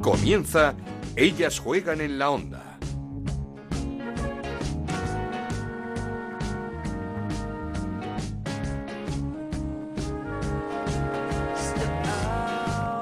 Comienza Ellas juegan en la onda.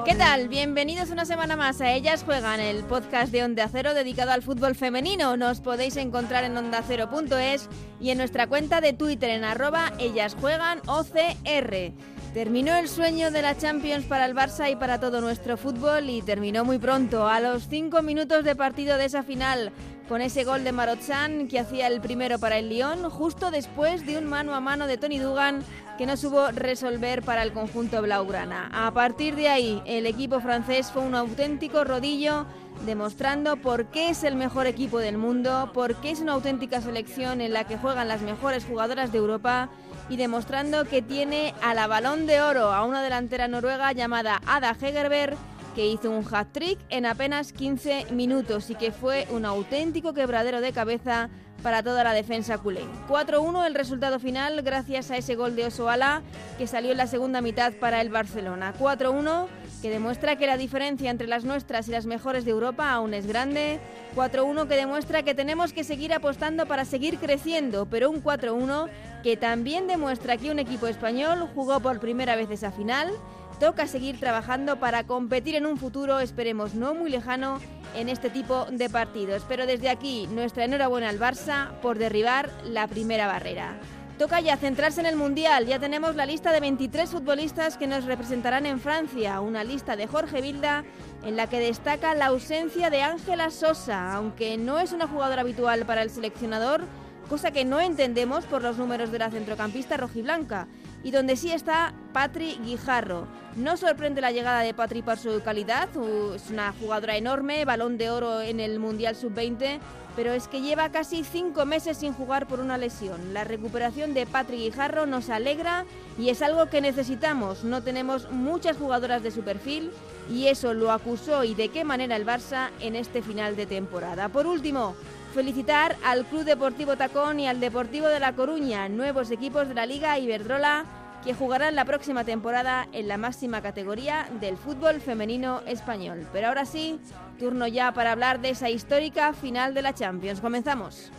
¿Qué tal? Bienvenidos una semana más a Ellas Juegan, el podcast de Onda Cero dedicado al fútbol femenino. Nos podéis encontrar en ondacero.es y en nuestra cuenta de Twitter en arroba Ellas Juegan OCR. Terminó el sueño de la Champions para el Barça y para todo nuestro fútbol y terminó muy pronto, a los cinco minutos de partido de esa final, con ese gol de Marotzán que hacía el primero para el Lyon, justo después de un mano a mano de Tony Dugan que no supo resolver para el conjunto blaugrana. A partir de ahí, el equipo francés fue un auténtico rodillo demostrando por qué es el mejor equipo del mundo, por qué es una auténtica selección en la que juegan las mejores jugadoras de Europa y demostrando que tiene a la balón de oro a una delantera noruega llamada Ada Hegerberg que hizo un hat-trick en apenas 15 minutos y que fue un auténtico quebradero de cabeza para toda la defensa culé. 4-1 el resultado final gracias a ese gol de Osoala que salió en la segunda mitad para el Barcelona. 4-1 que demuestra que la diferencia entre las nuestras y las mejores de Europa aún es grande. 4-1 que demuestra que tenemos que seguir apostando para seguir creciendo, pero un 4-1 que también demuestra que un equipo español jugó por primera vez esa final. Toca seguir trabajando para competir en un futuro, esperemos no muy lejano, en este tipo de partidos. Pero desde aquí, nuestra enhorabuena al Barça por derribar la primera barrera. Toca ya centrarse en el Mundial. Ya tenemos la lista de 23 futbolistas que nos representarán en Francia. Una lista de Jorge Vilda en la que destaca la ausencia de Ángela Sosa, aunque no es una jugadora habitual para el seleccionador, cosa que no entendemos por los números de la centrocampista rojiblanca y donde sí está Patri Guijarro. No sorprende la llegada de Patri por su calidad, es una jugadora enorme, balón de oro en el Mundial Sub-20, pero es que lleva casi cinco meses sin jugar por una lesión. La recuperación de Patri Guijarro nos alegra y es algo que necesitamos. No tenemos muchas jugadoras de su perfil y eso lo acusó y de qué manera el Barça en este final de temporada. Por último, felicitar al Club Deportivo Tacón y al Deportivo de La Coruña, nuevos equipos de la Liga Iberdrola que jugarán la próxima temporada en la máxima categoría del fútbol femenino español. Pero ahora sí, turno ya para hablar de esa histórica final de la Champions. Comenzamos.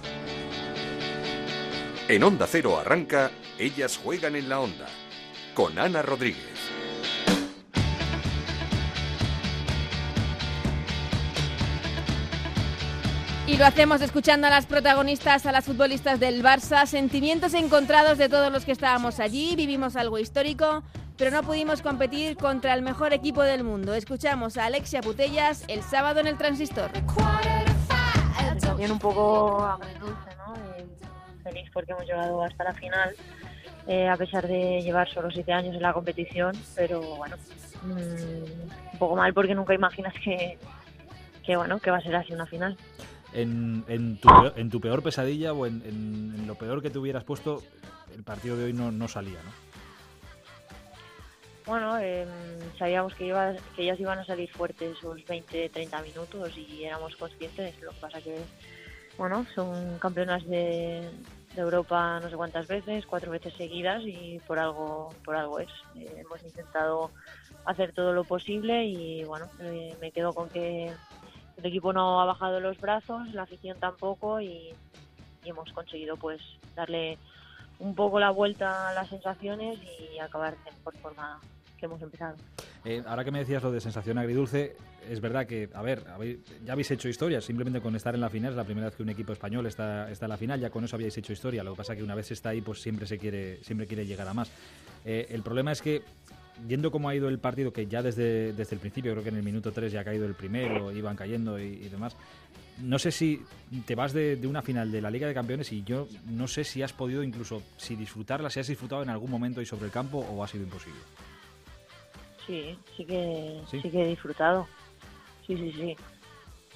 En Onda Cero arranca Ellas juegan en la Onda con Ana Rodríguez. Y lo hacemos escuchando a las protagonistas, a las futbolistas del Barça, sentimientos encontrados de todos los que estábamos allí, vivimos algo histórico, pero no pudimos competir contra el mejor equipo del mundo. Escuchamos a Alexia Putellas el sábado en el Transistor. También un poco agridulce, ¿no? Feliz porque hemos llegado hasta la final, eh, a pesar de llevar solo siete años en la competición, pero bueno, mm, un poco mal porque nunca imaginas que, que, bueno, que va a ser así una final en, en, tu, peor, en tu peor pesadilla o en, en, lo peor que te hubieras puesto, el partido de hoy no, no salía, ¿no? Bueno, eh, sabíamos que, iba, que ellas iban a salir fuertes esos 20-30 minutos y éramos conscientes. Lo que pasa que, bueno, son campeonas de, de, Europa no sé cuántas veces, cuatro veces seguidas y por algo, por algo es. Eh, hemos intentado hacer todo lo posible y, bueno, eh, me quedo con que el equipo no ha bajado los brazos, la afición tampoco y, hemos conseguido pues darle un poco la vuelta a las sensaciones y acabar mejor forma que hemos empezado. Eh, ahora que me decías lo de sensación agridulce, es verdad que, a ver, ya habéis hecho historia, simplemente con estar en la final, es la primera vez que un equipo español está, está en la final, ya con eso habíais hecho historia, lo que pasa es que una vez está ahí, pues siempre se quiere, siempre quiere llegar a más. Eh, el problema es que yendo cómo ha ido el partido, que ya desde, desde el principio, creo que en el minuto 3 ya ha caído el primero, iban cayendo y, demás. No sé si te vas de, una final de la Liga de Campeones y yo no sé si has podido incluso, si disfrutarla, si has disfrutado en algún momento y sobre el campo o ha sido imposible. Sí, sí que, sí, que he disfrutado. Sí, sí, sí.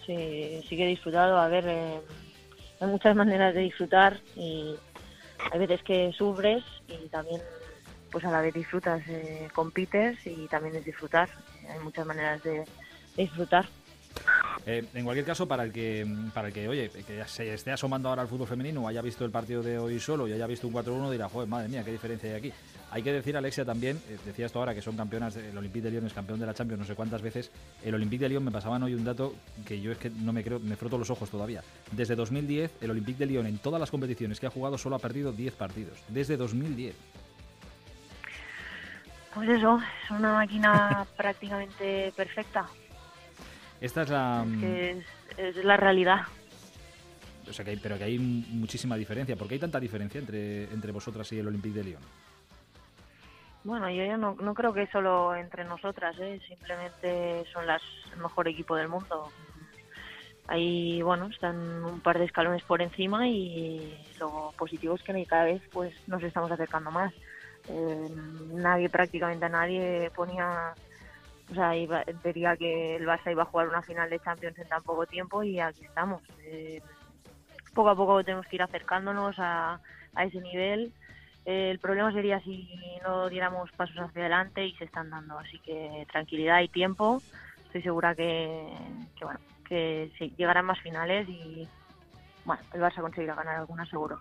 Sí, sí que he disfrutado. A ver, eh, hay muchas maneras de disfrutar y hay veces que sufres y también pues a la vez disfrutas, eh, compites y también es disfrutar. Hay muchas maneras de, disfrutar. Eh, en cualquier caso, para el que, para el que oye, que se esté asomando ahora al fútbol femenino, o haya visto el partido de hoy solo y haya visto un 4-1, dirá, joder, madre mía, qué diferencia hay aquí. Hay que decir, Alexia, también, eh, decía esto ahora, que son campeonas, el Olympique de Lyon es campeón de la Champions no sé cuántas veces. El Olympique de Lyon me pasaban hoy un dato que yo es que no me creo, me froto los ojos todavía. Desde 2010, el Olympique de Lyon en todas las competiciones que ha jugado solo ha perdido 10 partidos. Desde 2010. Pues eso, es una máquina prácticamente perfecta. Esta es la... Es, es, la realidad. O sea, que hay, pero que hay muchísima diferencia. ¿Por qué hay tanta diferencia entre, entre vosotras y el Olympique de Lyon? Bueno, yo no, no creo que solo entre nosotras, ¿eh? simplemente son las, el mejor equipo del mundo. Ahí, bueno, están un par de escalones por encima y lo positivo es que cada vez pues nos estamos acercando más. Eh, nadie, prácticamente nadie ponía, o sea, iba, diría que el Barça iba a jugar una final de Champions en tan poco tiempo y aquí estamos. Eh, poco a poco tenemos que ir acercándonos a, a ese nivel el problema sería si no diéramos pasos hacia adelante y se están dando. Así que tranquilidad y tiempo. Estoy segura que, bueno, que llegarán más finales y bueno, el Barça conseguirá ganar algunas seguro.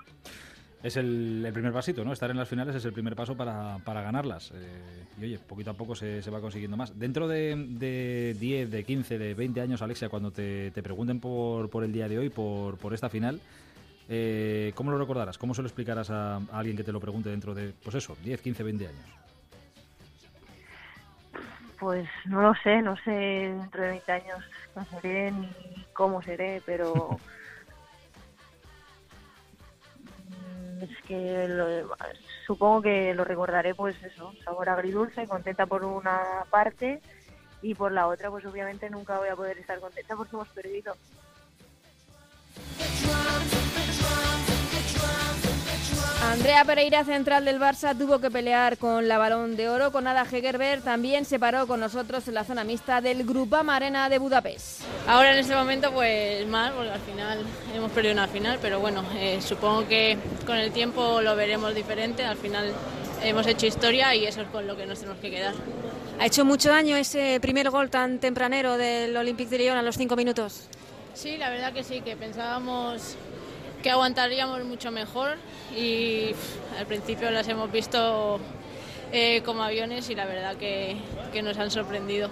Es el, primer pasito, ¿no? Estar en las finales es el primer paso para, para ganarlas. Eh, y oye, poquito a poco se, se, va consiguiendo más. Dentro de, de 10, de 15, de 20 años, Alexia, cuando te, te pregunten por, por el día de hoy, por, por esta final, eh, ¿Cómo lo recordarás? ¿Cómo se lo explicarás a, alguien que te lo pregunte dentro de, pues eso, 10, 15, 20 años? Pues no lo sé, no sé dentro de 20 años no seré ni cómo seré, pero es que supongo que lo recordaré pues eso, sabor agridulce, contenta por una parte y por la otra pues obviamente nunca voy a poder estar contenta porque hemos perdido. Andrea Pereira, central del Barça, tuvo que pelear con la balón de oro. Con Ada Hegerberg también se paró con nosotros en la zona mixta del Grupo Arena de Budapest. Ahora en este momento pues mal, porque al final hemos perdido una final, pero bueno, eh, supongo que con el tiempo lo veremos diferente. Al final hemos hecho historia y eso es con lo que nos tenemos que quedar. ¿Ha hecho mucho daño ese primer gol tan tempranero del Olympique de Lyon a los cinco minutos? Sí, la verdad que sí, que pensábamos que aguantaríamos mucho mejor y al principio las hemos visto eh, como aviones y la verdad que, nos han sorprendido.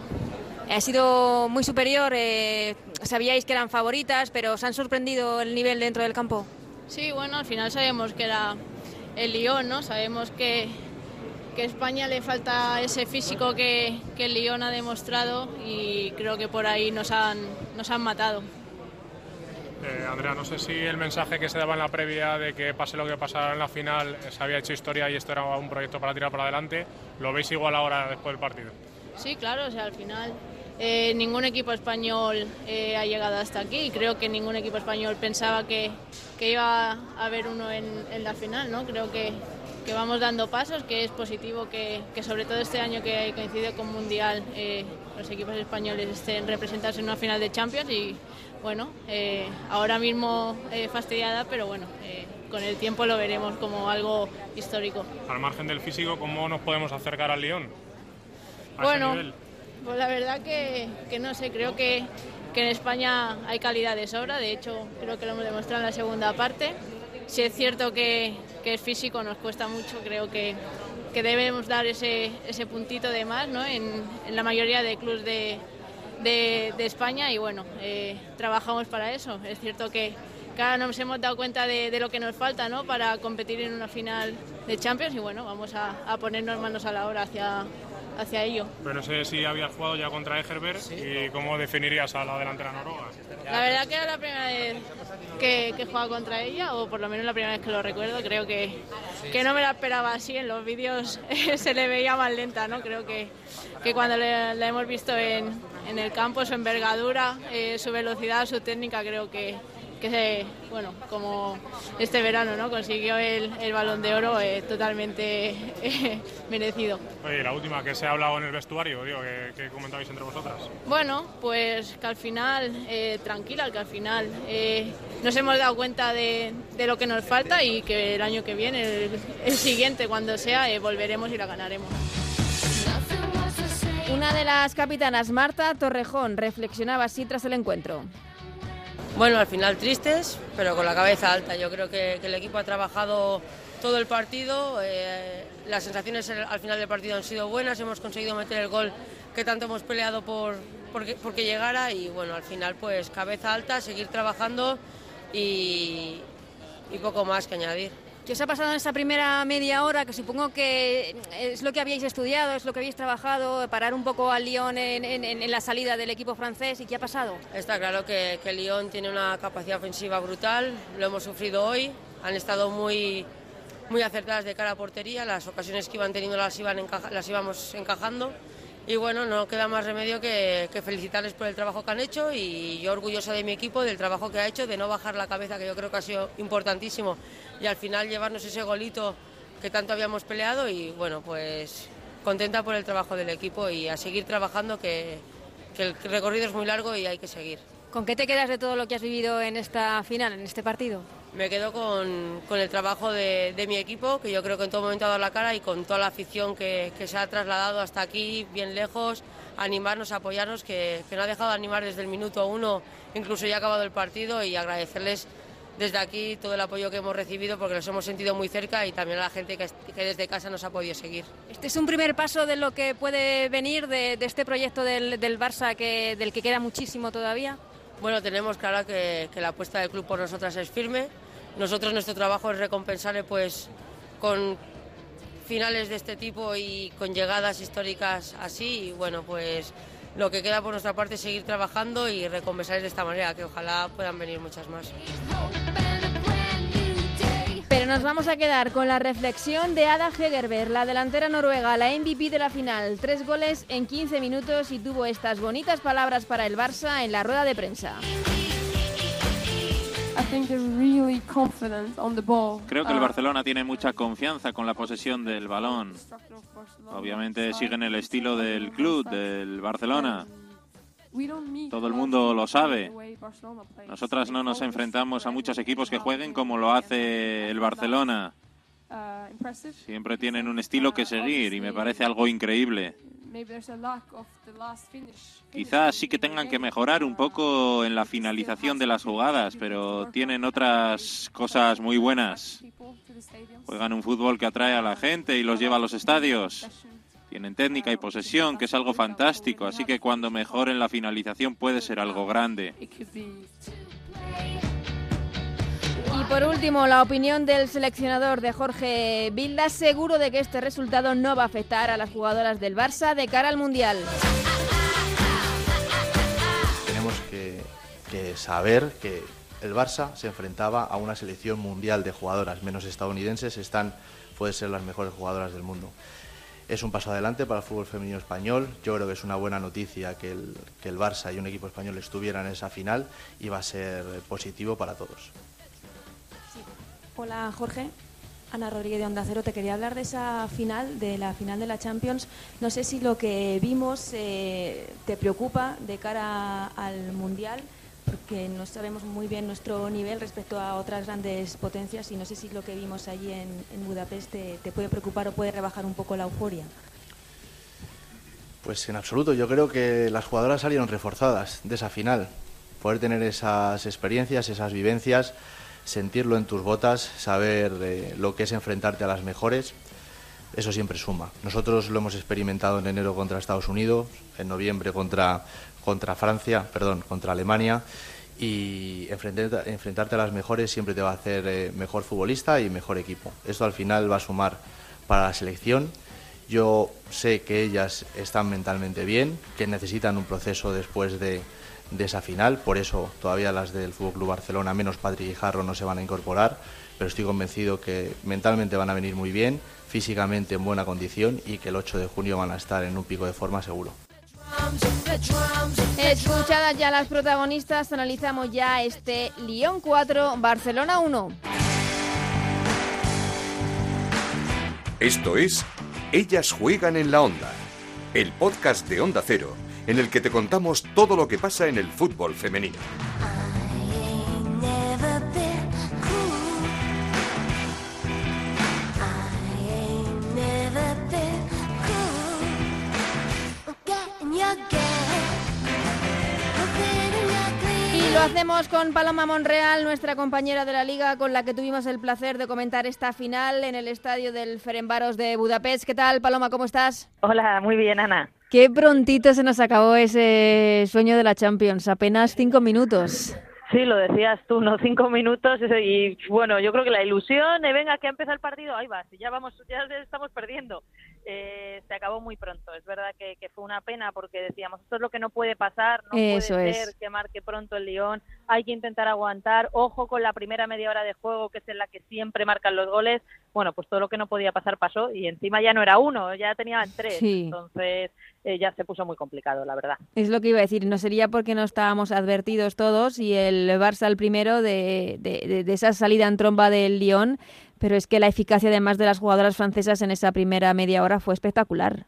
Ha sido muy superior, eh, sabíais que eran favoritas, pero ¿os han sorprendido el nivel dentro del campo? Sí, bueno, al final sabemos que era el Lyon, ¿no? Sabemos que, que a España le falta ese físico que, que el Lyon ha demostrado y creo que por ahí nos han, nos han matado. Eh, Andrea, no sé si el mensaje que se daba en la previa de que pase lo que pasara en la final se había hecho historia y esto era un proyecto para tirar para adelante, ¿lo veis igual ahora después del partido? Sí, claro, o sea, al final eh, ningún equipo español eh, ha llegado hasta aquí y creo que ningún equipo español pensaba que, iba a haber uno en, la final, ¿no? Creo que, vamos dando pasos, que es positivo que, que sobre todo este año que coincide con Mundial los equipos españoles estén representados en una final de Champions y bueno, eh, ahora mismo eh, fastidiada, pero bueno, eh, con el tiempo lo veremos como algo histórico. Al margen del físico, ¿cómo nos podemos acercar al Lyon? bueno, pues la verdad que, no sé, creo que, que, en España hay calidad de sobra, de hecho creo que lo hemos demostrado en la segunda parte. Si es cierto que, que es físico, nos cuesta mucho, creo que, que debemos dar ese, ese puntito de más ¿no? en, en la mayoría de clubes de, de, España y bueno, eh, trabajamos para eso. Es cierto que, cada nos hemos dado cuenta de, lo que nos falta ¿no? para competir en una final de Champions y bueno, vamos a, a ponernos manos a la obra hacia, hacia ello. Pero no sé si habías jugado ya contra Egerberg y cómo definirías a la delantera noruega. La verdad que era la primera vez que, que jugaba contra ella, o por lo menos la primera vez que lo recuerdo. Creo que, que no me la esperaba así. En los vídeos se le veía más lenta, ¿no? Creo que, que cuando la hemos visto en, en el campo, su envergadura, eh, su velocidad, su técnica, creo que, que bueno, como este verano ¿no? consiguió el, el balón de oro eh, totalmente eh, merecido. Oye, la última, que se ha hablado en el vestuario? Digo, ¿qué, comentabais entre vosotras? Bueno, pues que al final, eh, tranquila, que al final nos hemos dado cuenta de, de, lo que nos falta y que el año que viene, el, el siguiente, cuando sea, volveremos y la ganaremos. Una de las capitanas, Marta Torrejón, reflexionaba así tras el encuentro. Bueno, al final tristes, pero con la cabeza alta. Yo creo que, el equipo ha trabajado todo el partido. Eh, las sensaciones al final del partido han sido buenas. Hemos conseguido meter el gol que tanto hemos peleado por porque, llegara y bueno, al final pues cabeza alta, seguir trabajando y, y poco más que añadir. ¿Qué os ha pasado en esta primera media hora? Que supongo que es lo que habíais estudiado, es lo que habéis trabajado, parar un poco al Lyon en, la salida del equipo francés. ¿Y qué ha pasado? Está claro que, que Lyon tiene una capacidad ofensiva brutal, lo hemos sufrido hoy, han estado muy, muy acertadas de cara a portería, las ocasiones que iban teniendo las, iban las íbamos encajando y bueno, no queda más remedio que, felicitarles por el trabajo que han hecho y yo orgullosa de mi equipo, del trabajo que ha hecho, de no bajar la cabeza, que yo creo que ha sido importantísimo, y al final llevarnos ese golito que tanto habíamos peleado y bueno, pues contenta por el trabajo del equipo y a seguir trabajando, que, que el recorrido es muy largo y hay que seguir. ¿Con qué te quedas de todo lo que has vivido en esta final, en este partido? Me quedo con, el trabajo de, mi equipo, que yo creo que en todo momento ha dado la cara y con toda la afición que, se ha trasladado hasta aquí, bien lejos, animarnos, apoyarnos, que, no ha dejado de animar desde el minuto uno, incluso ya ha acabado el partido, y agradecerles desde aquí todo el apoyo que hemos recibido porque nos hemos sentido muy cerca y también a la gente que, desde casa nos ha podido seguir. Este es un primer paso de lo que puede venir de, este proyecto del, Barça que, del que queda muchísimo todavía. Bueno, tenemos claro que, la apuesta del club por nosotras es firme. Nosotros nuestro trabajo es recompensarle pues con finales de este tipo y con llegadas históricas así. Y bueno, pues lo que queda por nuestra parte es seguir trabajando y recompensarles de esta manera, que ojalá puedan venir muchas más. Pero nos vamos a quedar con la reflexión de Ada Hegerberg, la delantera noruega, la MVP de la final. Tres goles en 15 minutos y tuvo estas bonitas palabras para el Barça en la rueda de prensa. Creo que el uh, Barcelona tiene mucha confianza con la posesión del balón. Obviamente siguen el estilo del club, del Barcelona. Todo el mundo lo sabe. Nosotras no nos enfrentamos a muchos equipos que jueguen como lo hace el Barcelona. Siempre tienen un estilo que seguir y me parece algo increíble. Quizás sí que tengan que mejorar un poco en la finalización de las jugadas, pero tienen otras cosas muy buenas. Juegan un fútbol que atrae a la gente y los lleva a los estadios. Tienen técnica y posesión, que es algo fantástico, así que cuando mejoren la finalización puede ser algo grande. Y por último, la opinión del seleccionador de Jorge Vilda, seguro de que este resultado no va a afectar a las jugadoras del Barça de cara al Mundial. Tenemos que, saber que el Barça se enfrentaba a una selección mundial de jugadoras menos estadounidenses, están, pueden ser las mejores jugadoras del mundo es un paso adelante para el fútbol femenino español. Yo creo que es una buena noticia que el, que el Barça y un equipo español estuvieran en esa final y va a ser positivo para todos. Hola Jorge. Ana Rodríguez de Onda Cero, te quería hablar de esa final, de la final de la Champions. No sé si lo que vimos eh, te preocupa de cara al Mundial porque no sabemos muy bien nuestro nivel respecto a otras grandes potencias y no sé si lo que vimos allí en, Budapest te, puede preocupar o puede rebajar un poco la euforia. Pues en absoluto, yo creo que las jugadoras salieron reforzadas de esa final. Poder tener esas experiencias, esas vivencias, sentirlo en tus botas, saber lo que es enfrentarte a las mejores, eso siempre suma. Nosotros lo hemos experimentado en enero contra Estados Unidos, en noviembre contra contra Francia, perdón, contra Alemania y enfrentarte, enfrentarte a las mejores siempre te va a hacer eh, mejor futbolista y mejor equipo. Esto al final va a sumar para la selección. Yo sé que ellas están mentalmente bien, que necesitan un proceso después de, de esa final, por eso todavía las del Fútbol Club Barcelona, menos Patrick y Jarro, no se van a incorporar, pero estoy convencido que mentalmente van a venir muy bien, físicamente en buena condición y que el 8 de junio van a estar en un pico de forma seguro. Escuchadas ya las protagonistas, analizamos ya este Lyon 4, Barcelona 1. Esto es Ellas juegan en la onda, el podcast de Onda Cero, en el que te contamos todo lo que pasa en el fútbol femenino. Y lo hacemos con Paloma Monreal, nuestra compañera de la liga, con la que tuvimos el placer de comentar esta final en el estadio del Ferenbaros de Budapest. ¿Qué tal, Paloma? ¿Cómo estás? Hola, muy bien, Ana. Qué prontito se nos acabó ese sueño de la Champions, apenas cinco minutos. Sí, lo decías tú, ¿no? Cinco minutos y bueno, yo creo que la ilusión de venga que ha empezado el partido, ahí va, ya vamos, ya estamos perdiendo. Eh, se acabó muy pronto. Es verdad que, fue una pena porque decíamos, esto es lo que no puede pasar, no puede ser que marque pronto el Lyon, hay que intentar aguantar, ojo con la primera media hora de juego que es en la que siempre marcan los goles. Bueno, pues todo lo que no podía pasar pasó y encima ya no era uno, ya tenían tres. Entonces eh, ya se puso muy complicado, la verdad. Es lo que iba a decir, no sería porque no estábamos advertidos todos y el Barça el primero de, de, de esa salida en tromba del Lyon pero es que la eficacia además de las jugadoras francesas en esa primera media hora fue espectacular.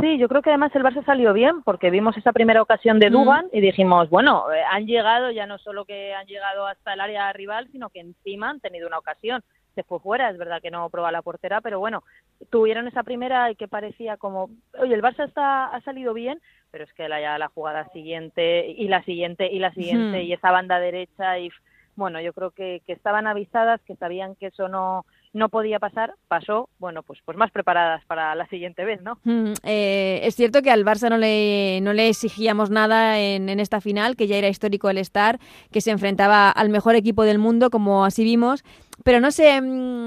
Sí, yo creo que además el Barça salió bien porque vimos esa primera ocasión de mm. Duban y dijimos, bueno, eh, han llegado, ya no solo que han llegado hasta el área rival, sino que encima han tenido una ocasión. Se fue fuera, es verdad que no proba la portera, pero bueno, tuvieron esa primera y que parecía como, oye, el Barça está, ha salido bien, pero es que la, ya la jugada siguiente y la siguiente y la siguiente y esa banda derecha y bueno, yo creo que, que estaban avisadas, que sabían que eso no, no podía pasar, pasó, bueno, pues, pues más preparadas para la siguiente vez, ¿no? Mm, eh, es cierto que al Barça no le, no le exigíamos nada en, en, esta final, que ya era histórico el estar, que se enfrentaba al mejor equipo del mundo, como así vimos, pero no sé mm,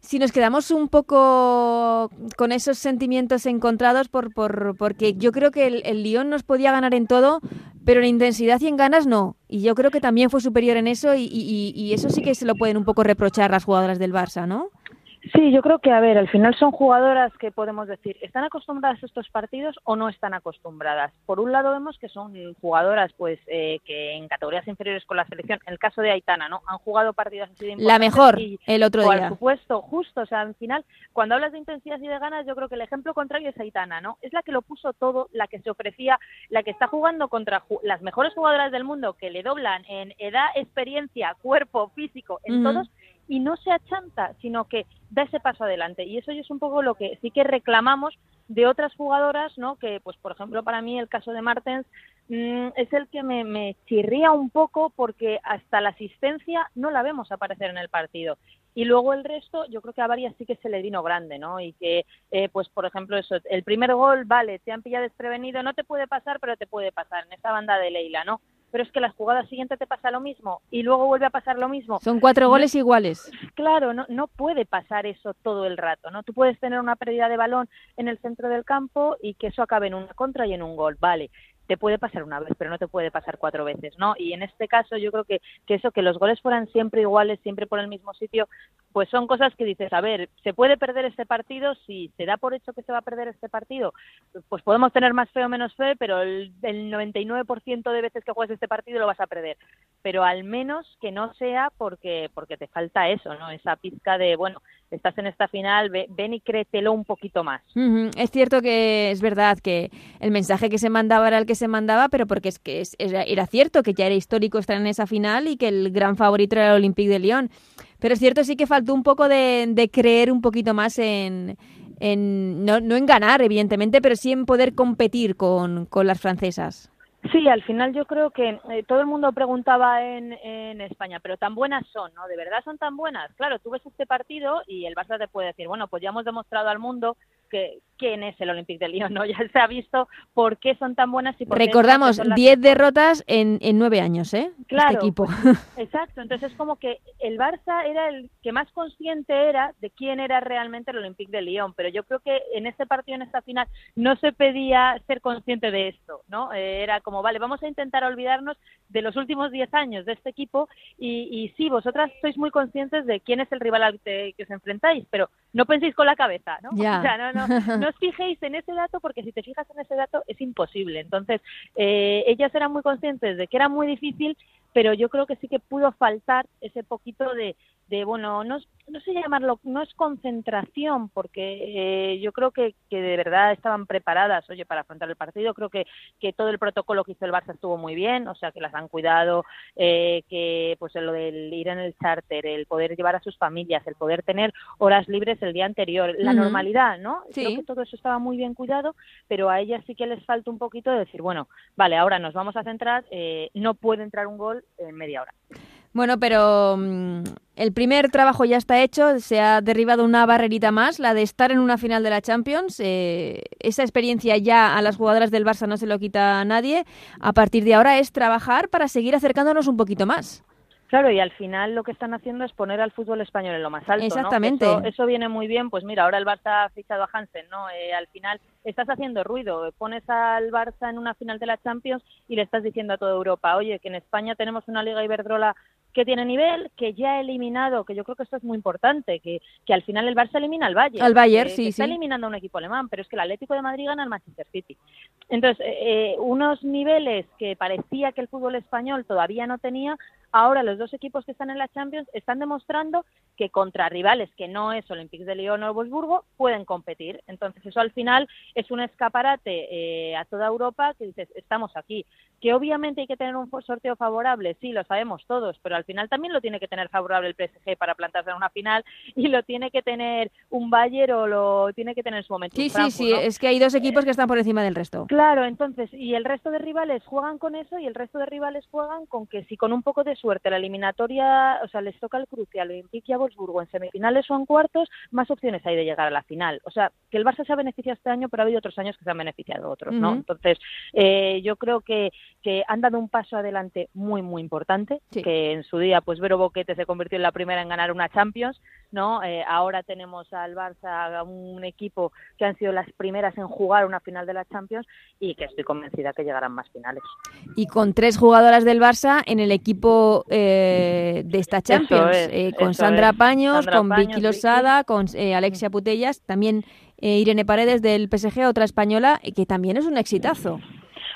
si nos quedamos un poco con esos sentimientos encontrados, por, por, porque yo creo que el, el Lyon nos podía ganar en todo, pero en intensidad y en ganas no. Y yo creo que también fue superior en eso y, y, y eso sí que se lo pueden un poco reprochar las jugadoras del Barça, ¿no? Sí, yo creo que, a ver, al final son jugadoras que podemos decir, ¿están acostumbradas a estos partidos o no están acostumbradas? Por un lado vemos que son jugadoras pues eh, que en categorías inferiores con la selección, en el caso de Aitana, ¿no? Han jugado partidos así de La mejor, el otro día. Por supuesto, justo, o sea, al final, cuando hablas de intensidad y de ganas, yo creo que el ejemplo contrario es Aitana, ¿no? Es la que lo puso todo, la que se ofrecía, la que está jugando contra las mejores jugadoras del mundo, que le doblan en edad, experiencia, cuerpo, físico, en todos, y no se achanta, sino que da ese paso adelante. Y eso es un poco lo que sí que reclamamos de otras jugadoras, ¿no? Que, pues, por ejemplo, para mí el caso de Martens mm, es el que me, me, chirría un poco porque hasta la asistencia no la vemos aparecer en el partido. Y luego el resto, yo creo que a varias sí que se le vino grande, ¿no? Y que, eh, pues, por ejemplo, eso, el primer gol, vale, te han pillado desprevenido, no te puede pasar, pero te puede pasar en esa banda de Leila, ¿no? Pero es que la jugada siguiente te pasa lo mismo y luego vuelve a pasar lo mismo. Son cuatro goles iguales. Claro, no, no puede pasar eso todo el rato, ¿no? Tú puedes tener una pérdida de balón en el centro del campo y que eso acabe en una contra y en un gol, vale te puede pasar una vez, pero no te puede pasar cuatro veces, ¿no? Y en este caso yo creo que, que eso, que los goles fueran siempre iguales, siempre por el mismo sitio, pues son cosas que dices, a ver, ¿se puede perder este partido? Si se da por hecho que se va a perder este partido, pues podemos tener más fe o menos fe, pero el, el 99% de veces que juegues este partido lo vas a perder. Pero al menos que no sea porque, porque te falta eso, ¿no? Esa pizca de, bueno, estás en esta final, ven y créetelo un poquito más. Es cierto que es verdad que el mensaje que se mandaba era el que se mandaba, pero porque es que era, cierto que ya era histórico estar en esa final y que el gran favorito era el Olympique de Lyon. Pero es cierto sí que faltó un poco de, creer un poquito más en, no, en ganar, evidentemente, pero sí en poder competir con las francesas. Sí, al final yo creo que eh, todo el mundo preguntaba en, España, pero tan buenas son, ¿no? ¿De verdad son tan buenas? Claro, tú ves este partido y el Barça te puede decir, bueno, pues ya hemos demostrado al mundo que quién es el Olympique de Lyon, ¿no? Ya se ha visto por qué son tan buenas y por Recordamos, 10 derrotas en, en 9 años, ¿eh? Este claro. Este equipo. exacto, entonces es como que el Barça era el que más consciente era de quién era realmente el Olympique de Lyon, pero yo creo que en este partido, en esta final, no se pedía ser consciente de esto, ¿no? Eh, era como, vale, vamos a intentar olvidarnos de los últimos 10 años de este equipo y, y sí, vosotras sois muy conscientes de quién es el rival al que, que os enfrentáis, pero no penséis con la cabeza, ¿no? O sea, no, no, no os fijéis en ese dato porque si te fijas en ese dato es imposible. Entonces, eh, ellas eran muy conscientes de que era muy difícil, pero yo creo que sí que pudo faltar ese poquito de, de bueno, no, no sé llamarlo, no es concentración, porque eh, yo creo que, que, de verdad estaban preparadas, oye, para afrontar el partido. Creo que, que todo el protocolo que hizo el Barça estuvo muy bien, o sea, que las han cuidado, eh, que pues lo del ir en el charter, el poder llevar a sus familias, el poder tener horas libres el día anterior, la normalidad, ¿no? Sí. Creo que todo eso estaba muy bien cuidado, pero a ellas sí que les falta un poquito de decir, bueno, vale, ahora nos vamos a centrar, eh, no puede entrar un gol en media hora. Bueno, pero mm, el primer trabajo ya está hecho, se ha derribado una barrerita más, la de estar en una final de la Champions. Eh, esa experiencia ya a las jugadoras del Barça no se lo quita a nadie. A partir de ahora es trabajar para seguir acercándonos un poquito más. Claro, y al final lo que están haciendo es poner al fútbol español en lo más alto. Exactamente. ¿no? Eso, eso, viene muy bien. Pues mira, ahora el Barça ha fichado a Hansen, ¿no? Eh, al final estás haciendo ruido. Pones al Barça en una final de la Champions y le estás diciendo a toda Europa, oye, que en España tenemos una Liga Iberdrola que tiene nivel, que ya ha eliminado, que yo creo que esto es muy importante, que, que al final el Barça elimina al Bayern. Al Bayern, que, sí, que está sí. eliminando a un equipo alemán, pero es que el Atlético de Madrid gana al Manchester City. Entonces, eh, unos niveles que parecía que el fútbol español todavía no tenía, ahora los dos equipos que están en la Champions están demostrando que contra rivales que no es Olympique de Lyon o Wolfsburgo pueden competir. Entonces eso al final es un escaparate eh, a toda Europa que dices, estamos aquí. Que obviamente hay que tener un sorteo favorable, sí, lo sabemos todos, pero al final también lo tiene que tener favorable el PSG para plantarse en una final y lo tiene que tener un Bayern o lo tiene que tener en su momento Sí, sí, sí, ¿no? es que hay dos equipos que están por encima del resto. Claro, entonces, y el resto de rivales juegan con eso y el resto de rivales juegan con que si con un poco de suerte la eliminatoria, o sea, les toca el crucial Olympique y a Wolfsburgo en semifinales o en cuartos, más opciones hay de llegar a la final. O sea, que el Barça se ha beneficiado este año, pero ha habido otros años que se han beneficiado otros, ¿no? Entonces, eh, yo creo que, que han dado un paso adelante muy, muy importante, que en su día, pues Vero Boquete se convirtió en la primera en ganar una Champions, ¿no? Eh, ahora tenemos al Barça, un equipo que han sido las primeras en jugar una final de la Champions y que estoy convencida que llegarán más finales. Y con tres jugadoras del Barça en el equipo eh, de esta Champions, es, eh, con Sandra es. Paños, Sandra con Paños, Vicky Losada, con eh, Alexia Putellas, también eh, Irene Paredes del PSG, otra española, que también es un exitazo.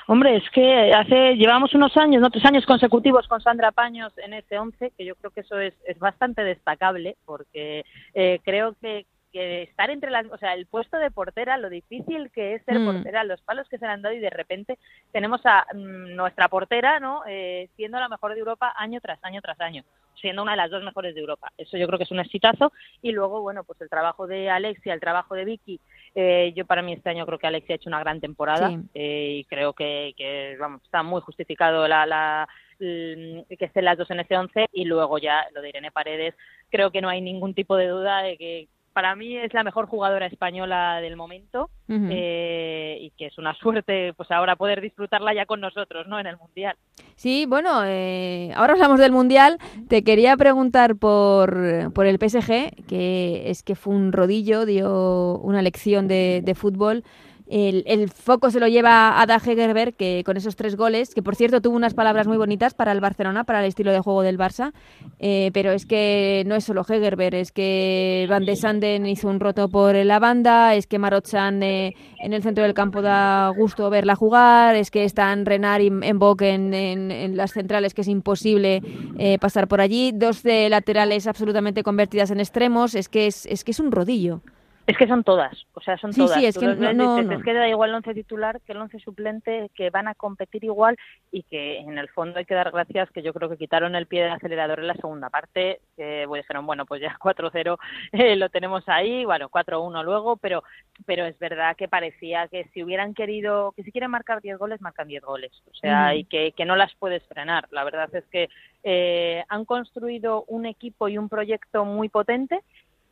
Hombre, es que hace llevamos unos años, no tres años consecutivos con Sandra Paños en ese 11, que yo creo que eso es, es bastante destacable, porque eh, creo que, que estar entre las, o sea, el puesto de portera, lo difícil que es ser Mm. portera, los palos que se le han dado y de repente tenemos a mm, nuestra portera, ¿no? Eh, siendo la mejor de Europa año tras año tras año, siendo una de las dos mejores de Europa. Eso yo creo que es un exitazo y luego, bueno, pues el trabajo de Alexia, el trabajo de Vicky, eh, yo para mí este año creo que Alexia ha hecho una gran temporada Sí. eh, y creo que, que, vamos, está muy justificado la, la l- que estén las dos en ese 11 y luego ya lo de Irene Paredes, creo que no hay ningún tipo de duda de que para mí es la mejor jugadora española del momento eh, y que es una suerte pues ahora poder disfrutarla ya con nosotros, ¿no? En el Mundial. Sí, bueno, eh, ahora hablamos del Mundial. Te quería preguntar por, por el PSG, que es que fue un rodillo, dio una lección de, de fútbol. El, el foco se lo lleva a Da Hegerberg, que con esos tres goles, que por cierto tuvo unas palabras muy bonitas para el Barcelona, para el estilo de juego del Barça, eh, pero es que no es solo Hegerberg, es que Van de Sanden hizo un roto por la banda, es que Marochan eh, en el centro del campo da gusto verla jugar, es que están Renard y Mbok en, en, en las centrales, que es imposible eh, pasar por allí, dos de laterales absolutamente convertidas en extremos, es que es, es que es un rodillo. Es que son todas, o sea, son Sí, todas. sí, es Tú que no- ves y no, dices, no. Es que da igual el once titular que el once suplente, que van a competir igual y que en el fondo hay que dar gracias que yo creo que quitaron el pie del acelerador en la segunda parte, que pues, dijeron, bueno, pues ya 4-0 eh, lo tenemos ahí, bueno, 4-1 luego, pero pero es verdad que parecía que si hubieran querido, que si quieren marcar 10 goles, marcan 10 goles, o sea, y que, que no las puedes frenar. La verdad es que eh, han construido un equipo y un proyecto muy potente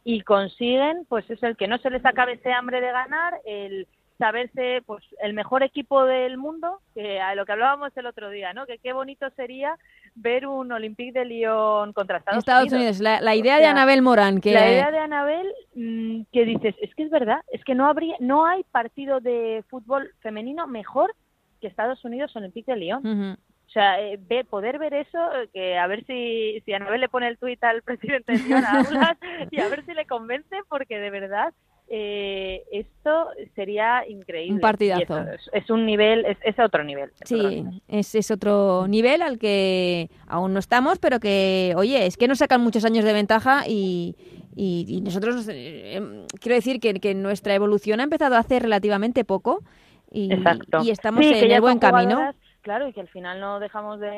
y consiguen, pues es el que no se les acabe ese hambre de ganar, el saberse pues el mejor equipo del mundo, que a lo que hablábamos el otro día, ¿no? Que qué bonito sería ver un Olympique de Lyon contra Estados, Estados Unidos, la, la O idea de Anabel Morán, que La idea de Anabel, mm, que dices, es que es verdad, es que no habría, no hay partido de fútbol femenino mejor que Estados Unidos Olympique de Lyon. O sea, eh, ve- poder ver eso, eh, que a ver si, si Anabel le pone el tuit al presidente de a Aulas, y a ver si le convence, porque de verdad eh, esto sería increíble. Un partidazo. Es, un nivel, es, es otro nivel. sí, Es, es otro nivel al que aún no estamos, pero que, oye, es que nos sacan muchos años de ventaja y, y, nosotros, eh, em, quiero decir que, que, nuestra evolución ha empezado hace relativamente poco y, y estamos en el buen camino. Claro, y que al final no dejamos de,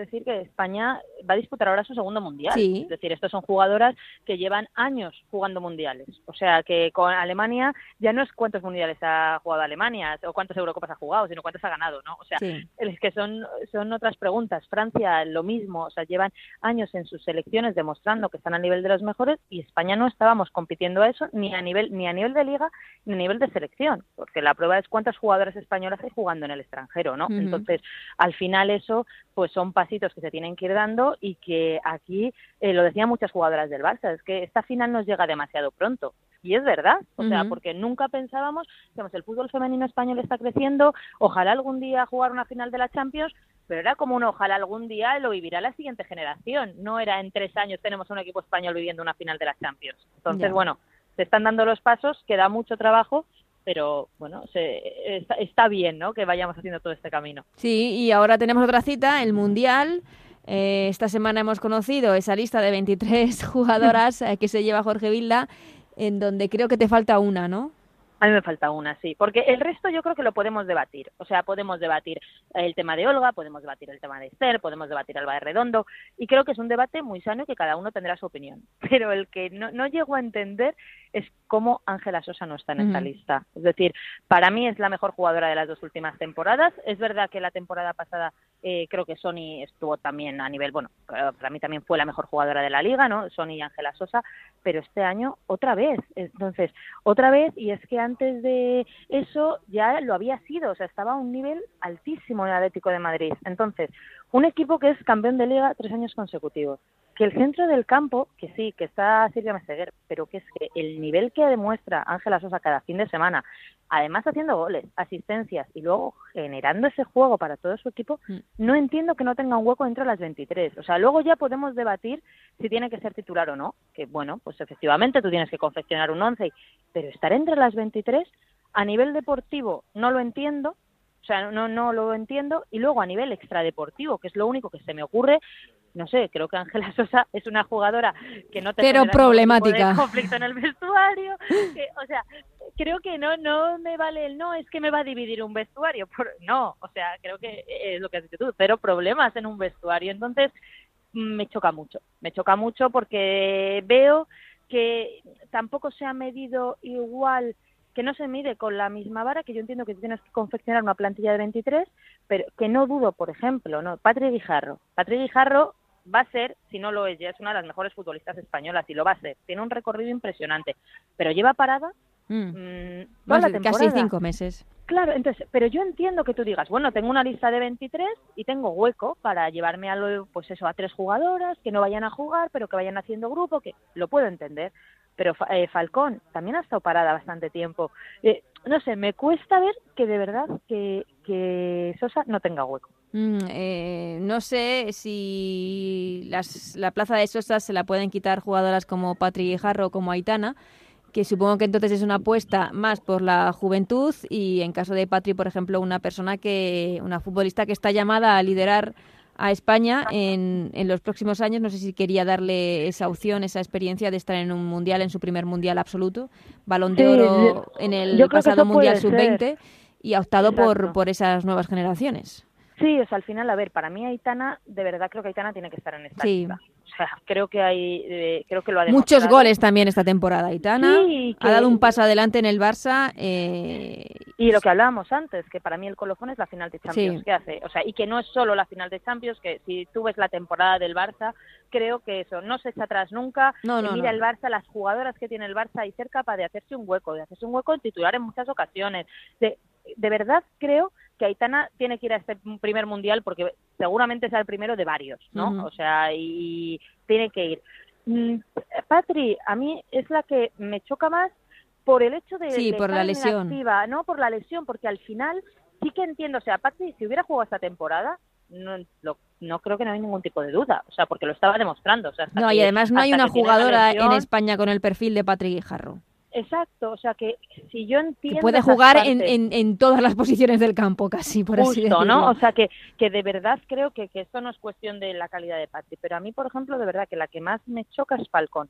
decir que España va a disputar ahora su segundo mundial. Es decir, estas son jugadoras que llevan años jugando mundiales. O sea, que con Alemania ya no es cuántos mundiales ha jugado Alemania o cuántas Eurocopas ha jugado, sino cuántos ha ganado, ¿no? O sea, es que son, son otras preguntas. Francia, lo mismo. O sea, llevan años en sus selecciones demostrando que están a nivel de los mejores y España no estábamos compitiendo a eso ni a nivel, ni a nivel de liga ni a nivel de selección. Porque la prueba es cuántas jugadoras españolas hay jugando en el extranjero, ¿no? Entonces, al final eso, pues son pasitos que se tienen que ir dando y que aquí, eh, lo decían muchas jugadoras del Barça, es que esta final nos llega demasiado pronto. Y es verdad, o sea, porque nunca pensábamos, digamos, el fútbol femenino español está creciendo, ojalá algún día jugar una final de la Champions, pero era como un ojalá algún día lo vivirá la siguiente generación, no era en tres años tenemos un equipo español viviendo una final de la Champions. Entonces, bueno, se están dando los pasos, queda mucho trabajo, pero bueno, se, está, bien ¿no? que vayamos haciendo todo este camino. Sí, y ahora tenemos otra cita, el Mundial. Eh, esta semana hemos conocido esa lista de 23 jugadoras eh, que se lleva Jorge Vilda, en donde creo que te falta una, ¿no? A mí me falta una, sí, porque el resto yo creo que lo podemos debatir. O sea, podemos debatir el tema de Olga, podemos debatir el tema de Esther, podemos debatir Alba de Redondo, y creo que es un debate muy sano y que cada uno tendrá su opinión. Pero el que no, no llego a entender es cómo Ángela Sosa no está en esta lista. Es decir, para mí es la mejor jugadora de las dos últimas temporadas. Es verdad que la temporada pasada eh, creo que Sony estuvo también a nivel, bueno, para mí también fue la mejor jugadora de la liga, ¿no? Sony y Ángela Sosa, pero este año otra vez. Entonces, otra vez, y es que antes de eso ya lo había sido, o sea, estaba a un nivel altísimo en el Atlético de Madrid. Entonces, un equipo que es campeón de liga tres años consecutivos que el centro del campo, que sí, que está Silvia Meseguer, pero que es que el nivel que demuestra Ángela Sosa cada fin de semana, además haciendo goles, asistencias y luego generando ese juego para todo su equipo, mm. no entiendo que no tenga un hueco dentro de las 23. O sea, luego ya podemos debatir si tiene que ser titular o no, que bueno, pues efectivamente tú tienes que confeccionar un 11, pero estar entre las 23 a nivel deportivo no lo entiendo, o sea, no, no lo entiendo. Y luego a nivel extradeportivo, que es lo único que se me ocurre, no sé, creo que Ángela Sosa es una jugadora que no tiene problemática conflicto en el vestuario, o sea, creo que no no me vale el no, es que me va a dividir un vestuario, no, o sea, creo que es lo que has dicho tú, pero problemas en un vestuario, entonces me choca mucho, me choca mucho porque veo que tampoco se ha medido igual que no se mide con la misma vara, que yo entiendo que tienes que confeccionar una plantilla de 23, pero que no dudo, por ejemplo, no Patri Guijarro. Patri Guijarro va a ser, si no lo es, ya es una de las mejores futbolistas españolas y lo va a ser. Tiene un recorrido impresionante, pero lleva parada mm. mm casi cinco meses. Claro, entonces, pero yo entiendo que tú digas, bueno, tengo una lista de 23 y tengo hueco para llevarme a lo, pues eso, a tres jugadoras que no vayan a jugar, pero que vayan haciendo grupo, que lo puedo entender. Pero eh, Falcón también ha estado parada bastante tiempo. Eh, no sé, me cuesta ver que de verdad que, que Sosa no tenga hueco. Mm, eh, no sé si la plaza de Sosa se la pueden quitar jugadoras como Patri Guijarro o como Aitana, que supongo que entonces es una apuesta más por la juventud y en caso de Patri, por ejemplo, una persona que, una futbolista que está llamada a liderar a España en, en, los próximos años. No sé si quería darle esa opción, esa experiencia de estar en un mundial, en su primer mundial absoluto, balón de oro en el pasado mundial sub-20 y ha optado por, por esas nuevas generaciones. Sí, o sea, al final, a ver, para mí Aitana, de verdad creo que Aitana tiene que estar en esta sí. Sea, creo que hay, eh, creo que lo ha Muchos goles también esta temporada, Aitana. Ha dado un paso adelante en el Barça. Eh... Y lo que hablábamos antes, que para mí el colofón es la final de Champions que hace. O sea, y que no es solo la final de Champions, que si tú ves la temporada del Barça, creo que eso no se echa atrás nunca. No, no, mira el Barça, las jugadoras que tiene el Barça y ser capaz de hacerse un hueco, de hacerse un hueco en titular en muchas ocasiones. De, de verdad creo que Aitana tiene que ir a este primer mundial porque seguramente sea el primero de varios, ¿no? O sea, y tiene que ir. Mm, Patri, a mí es la que me choca más por el hecho de, sí, por la lesión. no por la lesión, porque al final sí que entiendo, o sea, Patri, si hubiera jugado esta temporada, no, no creo que no hay ningún tipo de duda, o sea, porque lo estaba demostrando. O sea, no, y además no hay una jugadora en España con el perfil de Patri Guijarro. Exacto, o sea que si yo entiendo... puede jugar en, en, todas las posiciones del campo casi, por así decirlo. ¿no? O sea que, que de verdad creo que, que esto no es cuestión de la calidad de Patri, pero a mí, por ejemplo, de verdad que la que más me choca es Falcón.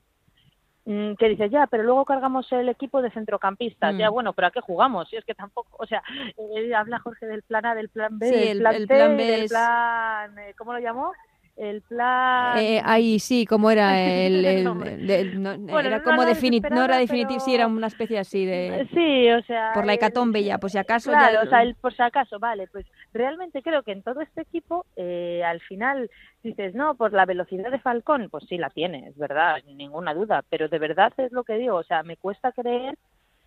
Mm, que dices, ya, pero luego cargamos el equipo de centrocampistas. Ya, mm. bueno, pero ¿a qué jugamos? Si es que tampoco, o sea, eh, habla Jorge del plan A, del plan B, del plan, el, plan B del plan, eh, ¿cómo lo llamó? El plan. Eh, ahí sí como era el, era como definitivo no era definitivo sí era una especie así de sí o sea por la hecatombe ya por si acaso claro o sea el por si acaso vale pues realmente creo que en todo este equipo eh, al final dices no por la velocidad de Falcón pues sí la tiene es verdad ninguna duda pero de verdad es lo que digo o sea me cuesta creer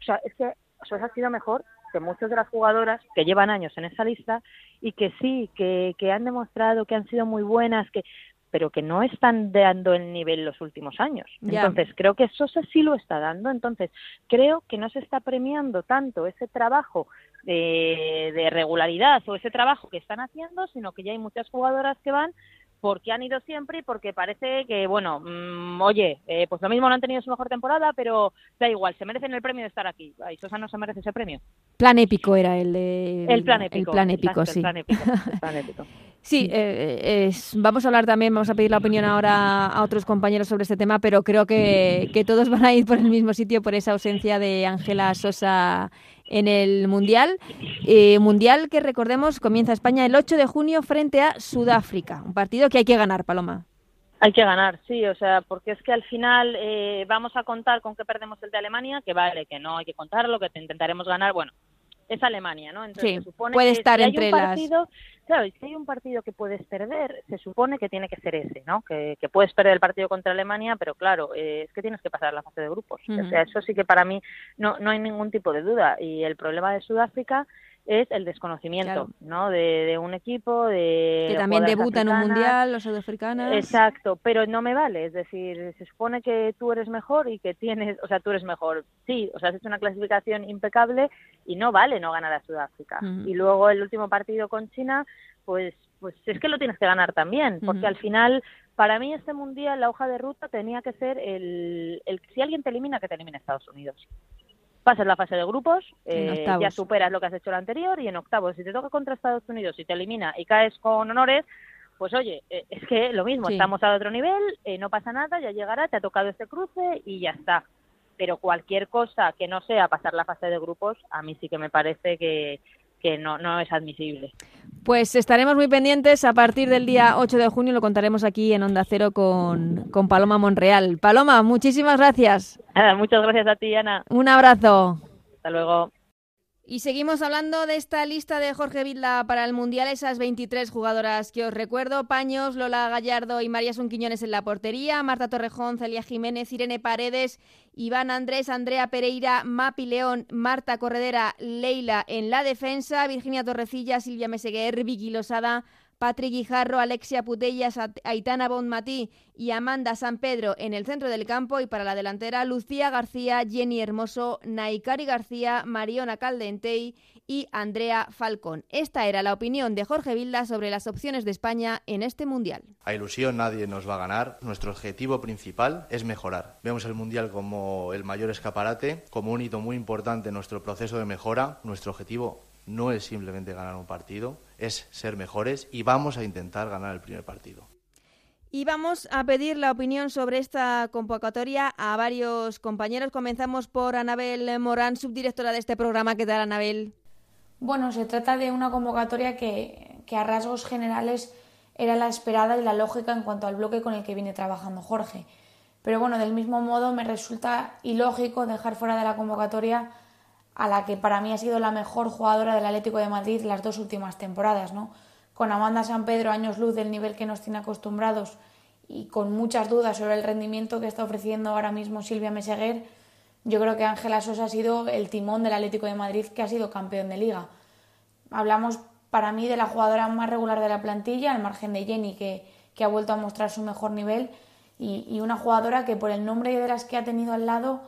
o sea es que eso ha sido mejor que muchas de las jugadoras que llevan años en esa lista y que sí, que, que han demostrado que han sido muy buenas, que pero que no están dando el nivel los últimos años. Entonces, creo que Sosa sí lo está dando. Entonces, creo que no se está premiando tanto ese trabajo de, de regularidad o ese trabajo que están haciendo, sino que ya hay muchas jugadoras que van porque han ido siempre y porque parece que, bueno, mm, oye, eh, pues lo mismo no han tenido su mejor temporada, pero da igual, se merecen el premio de estar aquí. Ay, Sosa no se merece ese premio. Plan épico era el de... El plan épico. El plan épico, sí. Sí, eh, vamos a hablar también, vamos a pedir la opinión ahora a otros compañeros sobre este tema, pero creo que, que todos van a ir por el mismo sitio por esa ausencia de Ángela Sosa en el Mundial. Eh, mundial que recordemos comienza España el 8 de junio frente a Sudáfrica. Un partido que hay que ganar, Paloma. Hay que ganar, sí, o sea, porque es que al final eh, vamos a contar con que perdemos el de Alemania, que vale, que no hay que contarlo, que intentaremos ganar. Bueno, es Alemania, ¿no? Entonces, se supone puede estar entre las... Claro, si hay un partido que puedes perder, se supone que tiene que ser ese, ¿no? Que, puedes perder el partido contra Alemania, pero claro, eh, es que tienes que pasar la fase de grupos. O sea, eso sí que para mí no, no hay ningún tipo de duda. Y el problema de Sudáfrica es el desconocimiento, ¿no? De, un equipo, de que también debuta en un mundial, los sudafricanos. Exacto, pero no me vale, es decir, se supone que tú eres mejor y que tienes, o sea, tú eres mejor, sí, o sea, has hecho una clasificación impecable y no vale no ganar a Sudáfrica. Y luego el último partido con China, pues, pues es que lo tienes que ganar también, porque al final para mí este mundial la hoja de ruta tenía que ser el, el si alguien te elimina que te elimine Estados Unidos pasas la fase de grupos, eh, ya superas lo que has hecho el anterior y en octavos, si te toca contra Estados Unidos y te elimina y caes con honores, pues oye, eh, es que lo mismo, estamos a otro nivel, eh, no pasa nada, ya llegará, te ha tocado este cruce y ya está. Pero cualquier cosa que no sea pasar la fase de grupos, a mí sí que me parece que, que no, no es admisible. Pues estaremos muy pendientes. A partir del día 8 de junio lo contaremos aquí en Onda Cero con, con Paloma Monreal. Paloma, muchísimas gracias. muchas gracias a ti, Ana. Un abrazo. Hasta luego. Y seguimos hablando de esta lista de Jorge Vilda para el Mundial, esas 23 jugadoras que os recuerdo, Paños, Lola Gallardo y María Sunquiñones en la portería, Marta Torrejón, Celia Jiménez, Irene Paredes, Iván Andrés, Andrea Pereira, Mapi León, Marta Corredera, Leila en la defensa, Virginia Torrecilla, Silvia Meseguer, Vicky Losada, Patrick Guijarro, Alexia Putellas, Aitana Bonmatí y Amanda San Pedro en el centro del campo y para la delantera Lucía García, Jenny Hermoso, Naikari García, Mariona Caldentey y Andrea Falcón. Esta era la opinión de Jorge Vilda sobre las opciones de España en este Mundial. A ilusión nadie nos va a ganar. Nuestro objetivo principal es mejorar. Vemos el Mundial como el mayor escaparate, como un hito muy importante en nuestro proceso de mejora. Nuestro objetivo no es simplemente ganar un partido, es ser mejores y vamos a intentar ganar el primer partido. Y vamos a pedir la opinión sobre esta convocatoria a varios compañeros. Comenzamos por Anabel Morán, subdirectora de este programa. ¿Qué tal, Anabel? Bueno, se trata de una convocatoria que, que a rasgos generales era la esperada y la lógica en cuanto al bloque con el que viene trabajando Jorge. Pero bueno, del mismo modo me resulta ilógico dejar fuera de la convocatoria a la que para mí ha sido la mejor jugadora del Atlético de Madrid las dos últimas temporadas, ¿no? Con Amanda San Pedro años luz del nivel que nos tiene acostumbrados y con muchas dudas sobre el rendimiento que está ofreciendo ahora mismo Silvia Meseguer, yo creo que Ángela Sosa ha sido el timón del Atlético de Madrid que ha sido campeón de liga. Hablamos para mí de la jugadora más regular de la plantilla, al margen de Jenny, que, que ha vuelto a mostrar su mejor nivel, y, y una jugadora que por el nombre de las que ha tenido al lado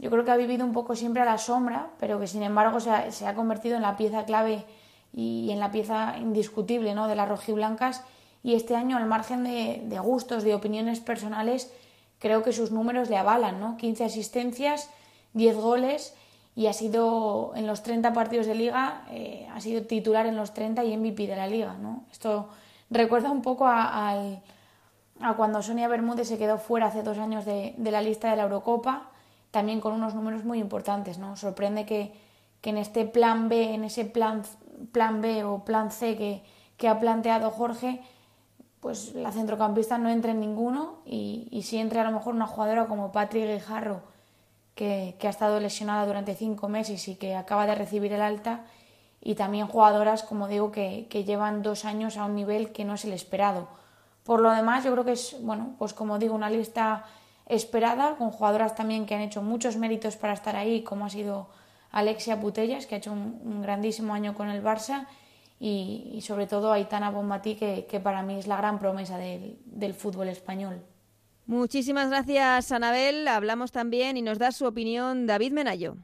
yo creo que ha vivido un poco siempre a la sombra, pero que sin embargo se ha, convertido en la pieza clave y en la pieza indiscutible ¿no? de las rojiblancas. Y este año, al margen de, gustos, de opiniones personales, creo que sus números le avalan, ¿no? 15 asistencias, 10 goles y ha sido en los 30 partidos de liga, eh, ha sido titular en los 30 y MVP de la liga. ¿no? Esto recuerda un poco a, cuando Sonia Bermúdez se quedó fuera hace dos años de, la lista de la Eurocopa, también con unos números muy importantes. ¿no? Sorprende que, que en este plan B, en ese plan, plan B o plan C que, que ha planteado Jorge, pues la centrocampista no entre en ninguno y, y si entre a lo mejor una jugadora como Patrick Guijarro, que, que, ha estado lesionada durante cinco meses y que acaba de recibir el alta, y también jugadoras, como digo, que, que llevan dos años a un nivel que no es el esperado. Por lo demás, yo creo que es, bueno, pues como digo, una lista esperada, con jugadoras también que han hecho muchos méritos para estar ahí, como ha sido Alexia Putellas, que ha hecho un, grandísimo año con el Barça, y, y sobre todo Aitana Bonmatí, que, que, para mí es la gran promesa del, del fútbol español. Muchísimas gracias, Anabel. Hablamos también y nos da su opinión David Menayo.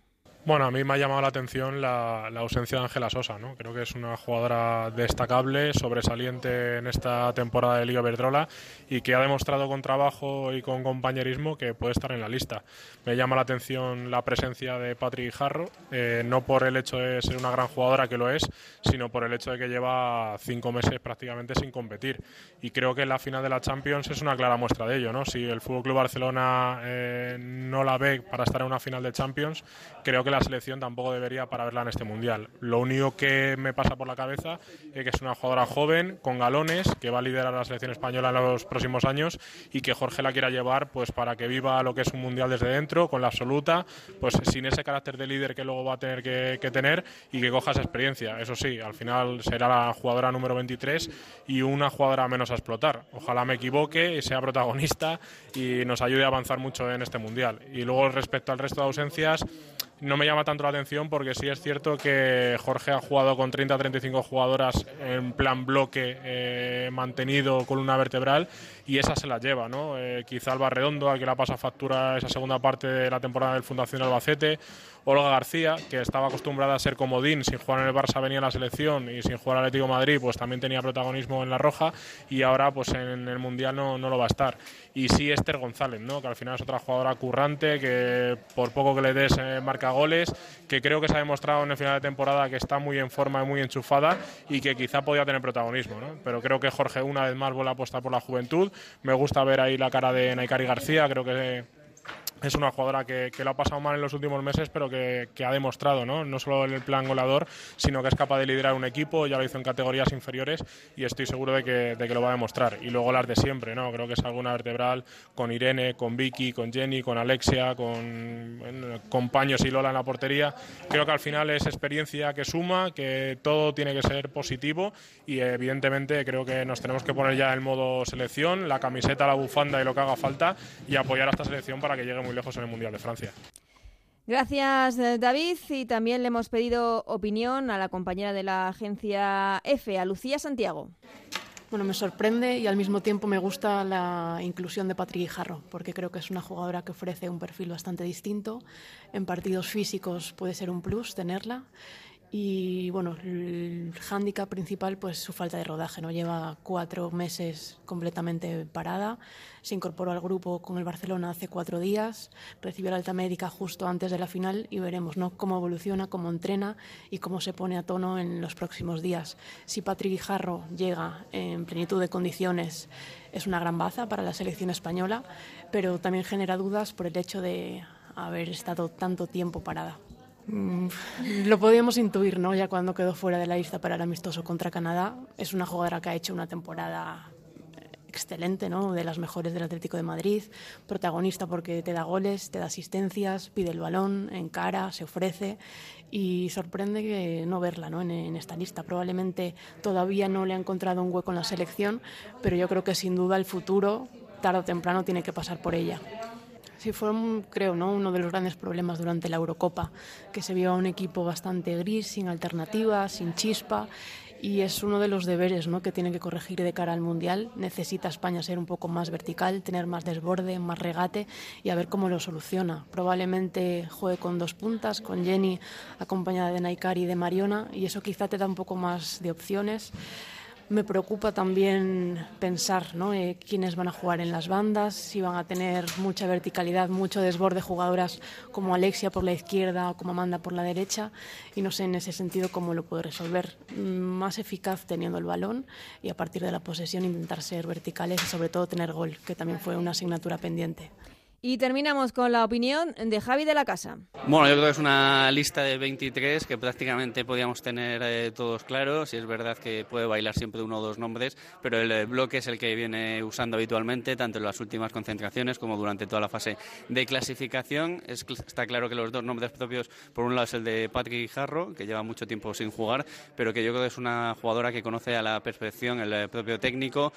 Bueno, a mí me ha llamado la atención la, la, ausencia de Ángela Sosa, ¿no? Creo que es una jugadora destacable, sobresaliente en esta temporada de Liga Verdrola y que ha demostrado con trabajo y con compañerismo que puede estar en la lista. Me llama la atención la presencia de Patrick Jarro, eh, no por el hecho de ser una gran jugadora, que lo es, sino por el hecho de que lleva cinco meses prácticamente sin competir. Y creo que la final de la Champions es una clara muestra de ello, ¿no? Si el Fútbol Club Barcelona eh, no la ve para estar en una final de Champions, creo que la selección tampoco debería para verla en este mundial. Lo único que me pasa por la cabeza es que es una jugadora joven, con galones, que va a liderar la selección española en los próximos años y que Jorge la quiera llevar pues para que viva lo que es un mundial desde dentro, con la absoluta, pues sin ese carácter de líder que luego va a tener que, que tener y que coja esa experiencia. Eso sí, al final será la jugadora número 23 y una jugadora menos a explotar. Ojalá me equivoque sea protagonista y nos ayude a avanzar mucho en este mundial. Y luego respecto al resto de ausencias, no me llama tanto la atención porque sí es cierto que Jorge ha jugado con 30-35 jugadoras en plan bloque eh, mantenido columna vertebral y esa se la lleva, ¿no? Eh, quizá Alba Redondo, al que la pasa factura esa segunda parte de la temporada del Fundación Albacete, Olga García, que estaba acostumbrada a ser comodín, sin jugar en el Barça venía a la selección y sin jugar al Atlético Madrid, pues también tenía protagonismo en la roja y ahora pues en el Mundial no, no lo va a estar. Y sí Esther González, ¿no? que al final es otra jugadora currante, que por poco que le des eh, marca goles, que creo que se ha demostrado en el final de temporada que está muy en forma y muy enchufada y que quizá podía tener protagonismo. ¿no? Pero creo que Jorge una vez más vuelve a apostar por la juventud. Me gusta ver ahí la cara de Naikari García, creo que es una jugadora que, que, lo ha pasado mal en los últimos meses, pero que, que, ha demostrado, ¿no? no solo en el plan goleador, sino que es capaz de liderar un equipo, ya lo hizo en categorías inferiores y estoy seguro de que, de que lo va a demostrar. Y luego las de siempre, ¿no? creo que es alguna vertebral con Irene, con Vicky, con Jenny, con Alexia, con, con Paños y Lola en la portería. Creo que al final es experiencia que suma, que todo tiene que ser positivo y evidentemente creo que nos tenemos que poner ya en modo selección, la camiseta, la bufanda y lo que haga falta y apoyar a esta selección para que llegue muy lejos en el Mundial de Francia. Gracias, David. Y también le hemos pedido opinión a la compañera de la agencia EFE, a Lucía Santiago. Bueno, me sorprende y al mismo tiempo me gusta la inclusión de Patrick Jarro, porque creo que es una jugadora que ofrece un perfil bastante distinto. En partidos físicos puede ser un plus tenerla y bueno, el hándicap principal pues su falta de rodaje, ¿no? Lleva cuatro meses completamente parada, se incorporó al grupo con el Barcelona hace cuatro días, recibió la alta médica justo antes de la final y veremos ¿no? cómo evoluciona, cómo entrena y cómo se pone a tono en los próximos días. Si Patrick Guijarro llega en plenitud de condiciones, es una gran baza para la selección española, pero también genera dudas por el hecho de haber estado tanto tiempo parada. Mm, lo podíamos intuir, ¿no? Ya cuando quedó fuera de la lista para el amistoso contra Canadá. Es una jugadora que ha hecho una temporada excelente, ¿no? De las mejores del Atlético de Madrid, protagonista porque te da goles, te da asistencias, pide el balón, encara, se ofrece y sorprende que no verla, ¿no? En, en esta lista. Probablemente todavía no le ha encontrado un hueco en la selección, pero yo creo que sin duda el futuro tarde o temprano tiene que pasar por ella. Sí, fue, creo, ¿no? uno de los grandes problemas durante la Eurocopa, que se vio a un equipo bastante gris, sin alternativas, sin chispa, y es uno de los deberes ¿no? que tiene que corregir de cara al Mundial. Necesita España ser un poco más vertical, tener más desborde, más regate y a ver cómo lo soluciona. Probablemente juegue con dos puntas, con Jenny acompañada de Naikari y de Mariona, y eso quizá te da un poco más de opciones Me preocupa también pensar ¿no? Eh, quiénes van a jugar en las bandas, si van a tener mucha verticalidad, mucho desborde jugadoras como Alexia por la izquierda o como Amanda por la derecha y no sé en ese sentido cómo lo puedo resolver. Mm, más eficaz teniendo el balón y a partir de la posesión intentar ser verticales y sobre todo tener gol, que también fue una asignatura pendiente. Y terminamos con la opinión de Javi de la Casa. Bueno, yo creo que es una lista de 23 que prácticamente podíamos tener eh, todos claros. Y es verdad que puede bailar siempre uno o dos nombres, pero el eh, bloque es el que viene usando habitualmente, tanto en las últimas concentraciones como durante toda la fase de clasificación. está claro que los dos nombres propios, por un lado es el de Patrick Jarro, que lleva mucho tiempo sin jugar, pero que yo creo que es una jugadora que conoce a la perfección el eh, propio técnico,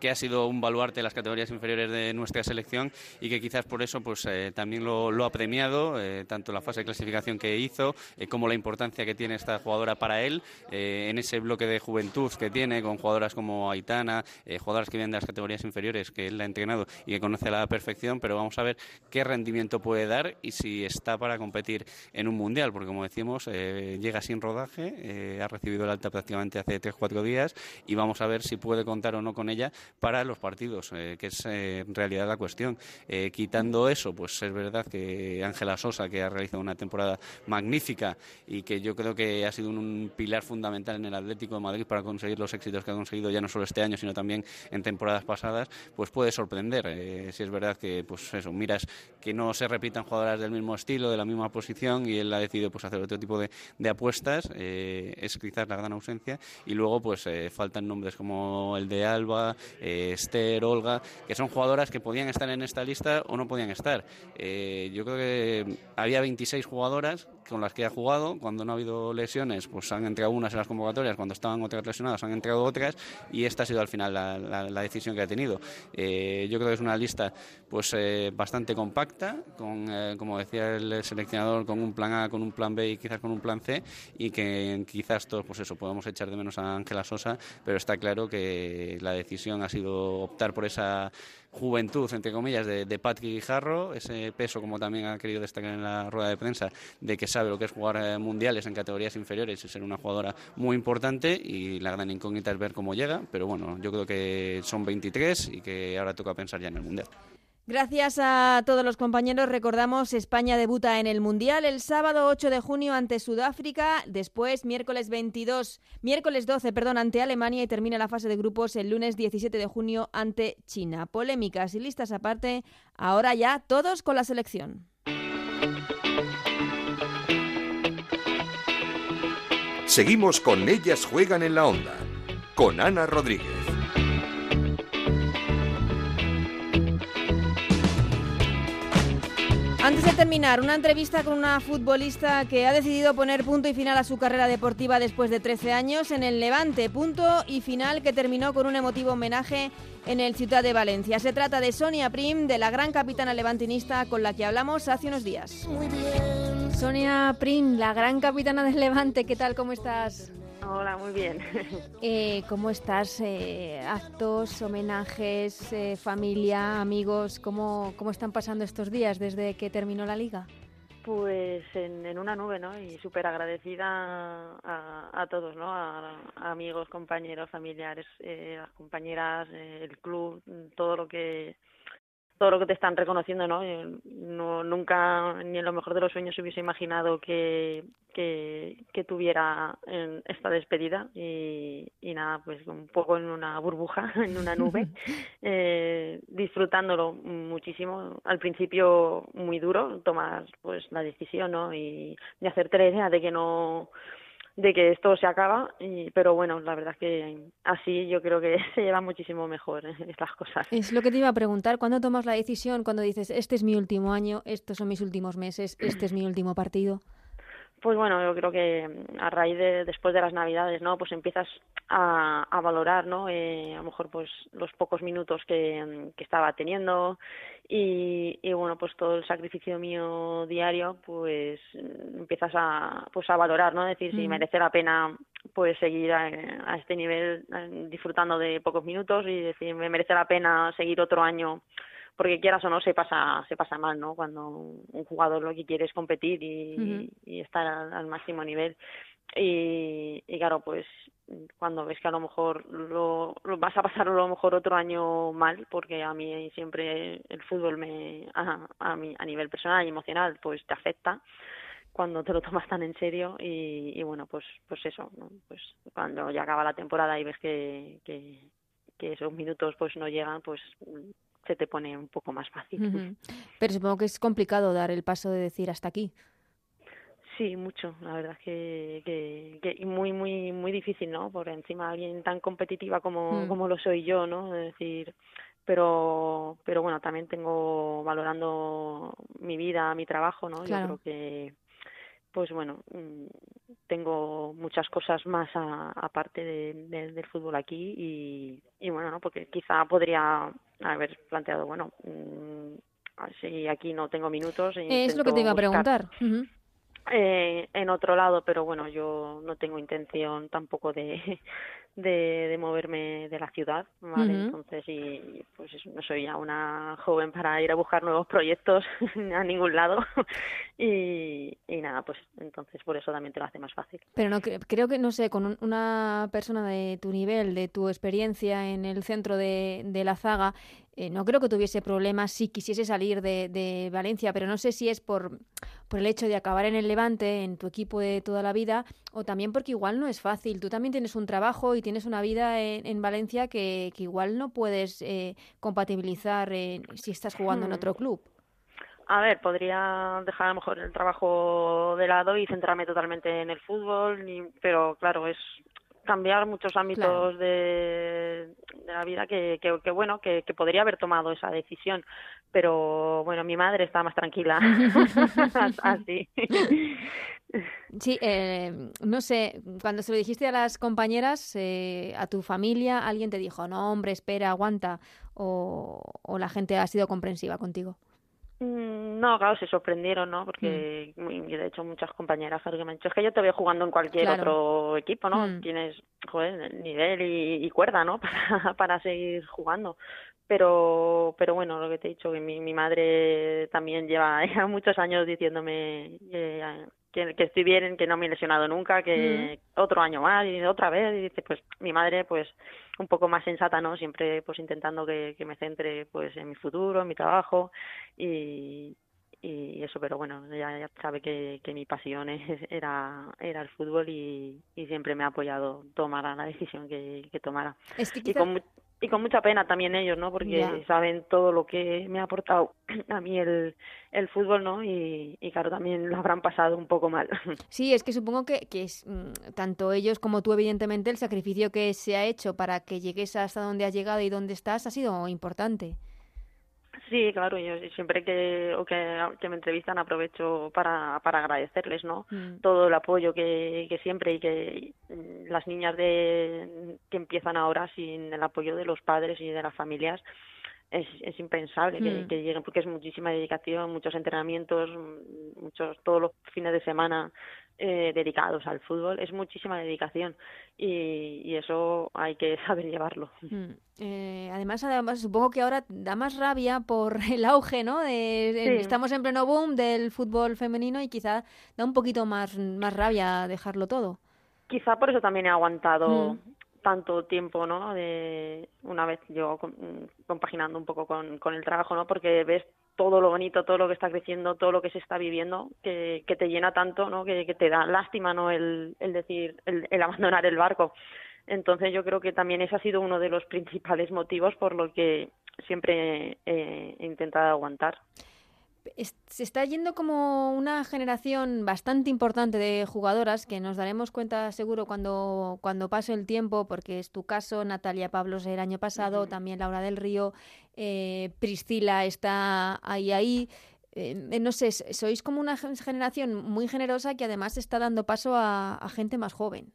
que ha sido un baluarte de las categorías inferiores de nuestra selección y que quizás por eso pues eh, también lo, ha premiado, eh, tanto la fase de clasificación que hizo eh, como la importancia que tiene esta jugadora para él en ese bloque de juventud que tiene con jugadoras como Aitana, jugadoras que vienen de las categorías inferiores que él ha entrenado y que conoce a la perfección, pero vamos a ver qué rendimiento puede dar y si está para competir en un mundial, porque como decimos, llega sin rodaje, ha recibido el alta prácticamente hace 3-4 días y vamos a ver si puede contar o no con ella para los partidos, que es en realidad la cuestión. Eh, quitando eso, pues es verdad que Ángela Sosa, que ha realizado una temporada magnífica y que yo creo que ha sido un, pilar fundamental en el Atlético de Madrid para conseguir los éxitos que ha conseguido ya no solo este año, sino también en temporadas pasadas, pues puede sorprender. Eh, si es verdad que, pues eso, miras que no se repitan jugadoras del mismo estilo, de la misma posición y él ha decidido pues hacer otro tipo de, apuestas, eh, es quizás la gran ausencia. Y luego, pues faltan nombres como el de Alba, Esther, Olga, que son jugadoras que podían estar en esta lista o no podían estar. Eh, yo creo que había 26 jugadoras con las que ha jugado. Cuando no ha habido lesiones, pues han entregado unas en las convocatorias. Cuando estaban otras lesionadas, han entregado otras. Y esta ha sido al final la, decisión que ha tenido. Eh, yo creo que es una lista pues eh, bastante compacta, con, como decía el seleccionador, con un plan A, con un plan B y quizás con un plan C. Y que quizás todos, pues eso, podemos echar de menos a Ángela Sosa, pero está claro que la decisión ha sido optar por esa juventud, entre comillas, de, de Patrick Guijarro, ese peso, como también ha querido destacar en la rueda de prensa, de que sabe lo que es jugar eh, mundiales en categorías inferiores y ser una jugadora muy importante y la gran incógnita es ver cómo llega, pero bueno, yo creo que son 23 y que ahora toca pensar ya en el mundial. Gracias a todos los compañeros. Recordamos, España debuta en el Mundial el sábado 8 de junio ante Sudáfrica, después miércoles 22, miércoles 12, perdón, ante Alemania y termina la fase de grupos el lunes 17 de junio ante China. Polémicas y listas aparte, ahora ya todos con la selección. Seguimos con Ellas juegan en la onda, con Ana Rodríguez. Antes de terminar, una entrevista con una futbolista que ha decidido poner punto y final a su carrera deportiva después de 13 años en el Levante. Punto y final que terminó con un emotivo homenaje en el Ciudad de Valencia. Se trata de Sonia Prim, de la gran capitana levantinista con la que hablamos hace unos días. Muy bien. Sonia Prim, la gran capitana del Levante, ¿qué tal? ¿Cómo estás? Hola, muy bien. Eh, ¿Cómo estás? Eh, ¿Actos, homenajes, eh, familia, amigos? ¿cómo, ¿Cómo están pasando estos días desde que terminó la liga? Pues en, una nube, ¿no? Y súper agradecida a, todos, ¿no? A, amigos, compañeros, familiares, las compañeras, el club, todo lo que todo lo que te están reconociendo, ¿no? no nunca, ni en lo mejor de los sueños, hubiese imaginado que, que, tuviera en esta despedida y, y, nada, pues un poco en una burbuja, en una nube, eh, disfrutándolo muchísimo. Al principio muy duro tomar pues la decisión, ¿no? Y de hacerte la idea de que no de que esto se acaba, y, pero bueno, la verdad que así yo creo que se lleva muchísimo mejor ¿eh? estas cosas. Es lo que te iba a preguntar, ¿cuándo tomas la decisión? Cuando dices, este es mi último año, estos son mis últimos meses, este es mi último partido. Pues bueno, yo creo que a raíz de después de las Navidades, ¿no? Pues empiezas a, a valorar, ¿no? Eh, a lo mejor pues los pocos minutos que, que estaba teniendo y, y, bueno, pues todo el sacrificio mío diario, pues empiezas a pues a valorar, ¿no? Decir si merece la pena pues seguir a, a este nivel disfrutando de pocos minutos y decir me merece la pena seguir otro año porque quieras o no se pasa se pasa mal no cuando un jugador lo que quiere es competir y, y estar al, máximo nivel. Y, y, claro pues cuando ves que a lo mejor lo, vas a pasar a lo mejor otro año mal, porque a mí siempre el fútbol me a, a, mí, a nivel personal y emocional pues te afecta cuando te lo tomas tan en serio y, y bueno pues pues eso pues cuando ya acaba la temporada y ves que, que, que esos minutos pues no llegan pues se te pone un poco más fácil. Pero supongo que es complicado dar el paso de decir hasta aquí. Sí, mucho. La verdad es que, que, que muy, muy, muy difícil, ¿no? Por encima alguien tan competitiva como, mm. como lo soy yo, ¿no? Es decir, pero, pero bueno, también tengo valorando mi vida, mi trabajo, ¿no? Yo creo que, pues bueno, mm, tengo muchas cosas más aparte de, del fútbol aquí y, y bueno, ¿no? Porque quizá podría haber planteado, bueno, mmm, si aquí no tengo minutos. Es lo que te iba a preguntar eh, en otro lado, pero bueno, yo no tengo intención tampoco de, de, de moverme de la ciudad, ¿vale? Entonces, y pues no soy ya una joven para ir a buscar nuevos proyectos a ningún lado. y, y nada, pues entonces por eso también te lo hace más fácil. Pero no creo que, no sé, con una persona de tu nivel, de tu experiencia en el centro de, de la zaga, eh, no creo que tuviese problemas si quisiese salir de, de, Valencia, pero no sé si es por, por el hecho de acabar en el Levante, en tu equipo de toda la vida, o también porque igual no es fácil. Tú también tienes un trabajo y tienes una vida en, en Valencia que, que, igual no puedes eh, compatibilizar eh, si estás jugando en hmm. otro club. A ver, podría dejar a lo mejor el trabajo de lado y centrarme totalmente en el fútbol, pero claro, es cambiar muchos ámbitos de, de, la vida que, que, bueno, que, que, podría haber tomado esa decisión. Pero bueno, mi madre está más tranquila. Así. Sí, eh, no sé, cuando se lo dijiste a las compañeras, eh, a tu familia, alguien te dijo, no, hombre, espera, aguanta, o, o la gente ha sido comprensiva contigo. Mm, no, claro, se sorprendieron, ¿no? Porque mm. de hecho muchas compañeras me han dicho, es que yo te veo jugando en cualquier otro equipo, ¿no? Mm. Tienes, joder, nivel y, cuerda, ¿no? Para, para seguir jugando. Pero, pero bueno, lo que te he dicho, que mi, mi madre también lleva muchos años diciéndome eh, que, que estoy bien, que no me he lesionado nunca, que otro año más y otra vez. Y dice, pues mi madre, pues un poco más sensata, ¿no? Siempre pues intentando que, que me centre pues en mi futuro, en mi trabajo y, y eso, pero bueno, ella ya sabe que, que mi pasión era, era el fútbol y, y siempre me ha apoyado tomar la decisión que, que tomara. y, con, y con mucha pena también ellos, ¿no? Porque saben todo lo que me ha aportado a mí el, el fútbol, ¿no? Y, y, claro, también lo habrán pasado un poco mal. Sí, es que supongo que, que es, mm, tanto ellos como tú, evidentemente, el sacrificio que se ha hecho para que llegues hasta donde has llegado y donde estás ha sido importante. Sí, claro, yo siempre que, o que, que, me entrevistan aprovecho para, para agradecerles, ¿no? Mm. Todo el apoyo que, que siempre y que las niñas de que empiezan ahora sin el apoyo de los padres y de las familias es, es impensable que, mm. que, lleguen porque es muchísima dedicación, muchos entrenamientos, muchos todos los fines de semana eh, dedicados al fútbol es muchísima dedicación y, y eso hay que saber llevarlo. Mm. Eh, además, además, supongo que ahora da más rabia por el auge, ¿no? De, Estamos en pleno boom del fútbol femenino y quizá da un poquito más, más rabia dejarlo todo. Quizá por eso también he aguantado mm. tanto tiempo, ¿no? De una vez yo compaginando un poco con, con el trabajo, ¿no? Porque ves todo lo bonito, todo lo que está creciendo, todo lo que se está viviendo, que, que te llena tanto, ¿no? Que, te da lástima, ¿no? El, el decir, el, el, abandonar el barco. Entonces yo creo que también ese ha sido uno de los principales motivos por lo que siempre he intentado aguantar se está yendo como una generación bastante importante de jugadoras que nos daremos cuenta seguro cuando, cuando pase el tiempo, porque es tu caso, Natalia Pablos el año pasado, también Laura del Río, eh, Priscila está ahí, ahí. Eh, no sé, sois como una generación muy generosa que además está dando paso a gente más joven.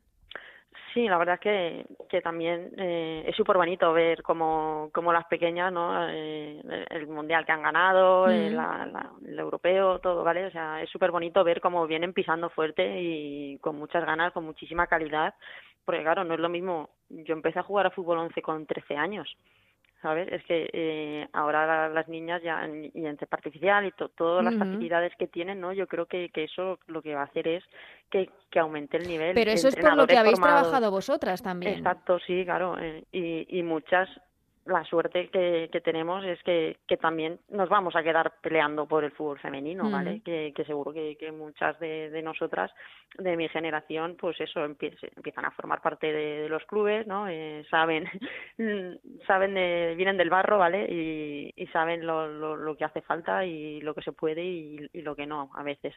Sí, la verdad es que, que también eh, es súper bonito ver cómo, cómo las pequeñas, ¿no? Eh, el mundial que han ganado, eh, la, el europeo, todo, ¿vale? O sea, es súper bonito ver cómo vienen pisando fuerte y con muchas ganas, con muchísima calidad, porque claro, no es lo mismo. Yo empecé a jugar a fútbol 11 con 13 años ¿sabes? Es que eh, ahora las niñas ya, y en cepa artificial y todas las facilidades que tienen, ¿no? Yo creo que, que eso lo que va a hacer es que, que aumente el nivel. Pero eso es por lo que habéis trabajado vosotras también. Exacto, sí, claro. Eh, y, y muchas la suerte que, que tenemos es que, que, también nos vamos a quedar peleando por el fútbol femenino, ¿vale? Que, que, seguro que, que muchas de, de, nosotras, de mi generación, pues eso, empiezan a formar parte de, los clubes, ¿no? Eh, saben, saben de, vienen del barro, ¿vale? Y, y saben lo, lo, lo, que hace falta y lo que se puede y, y lo que no, a veces.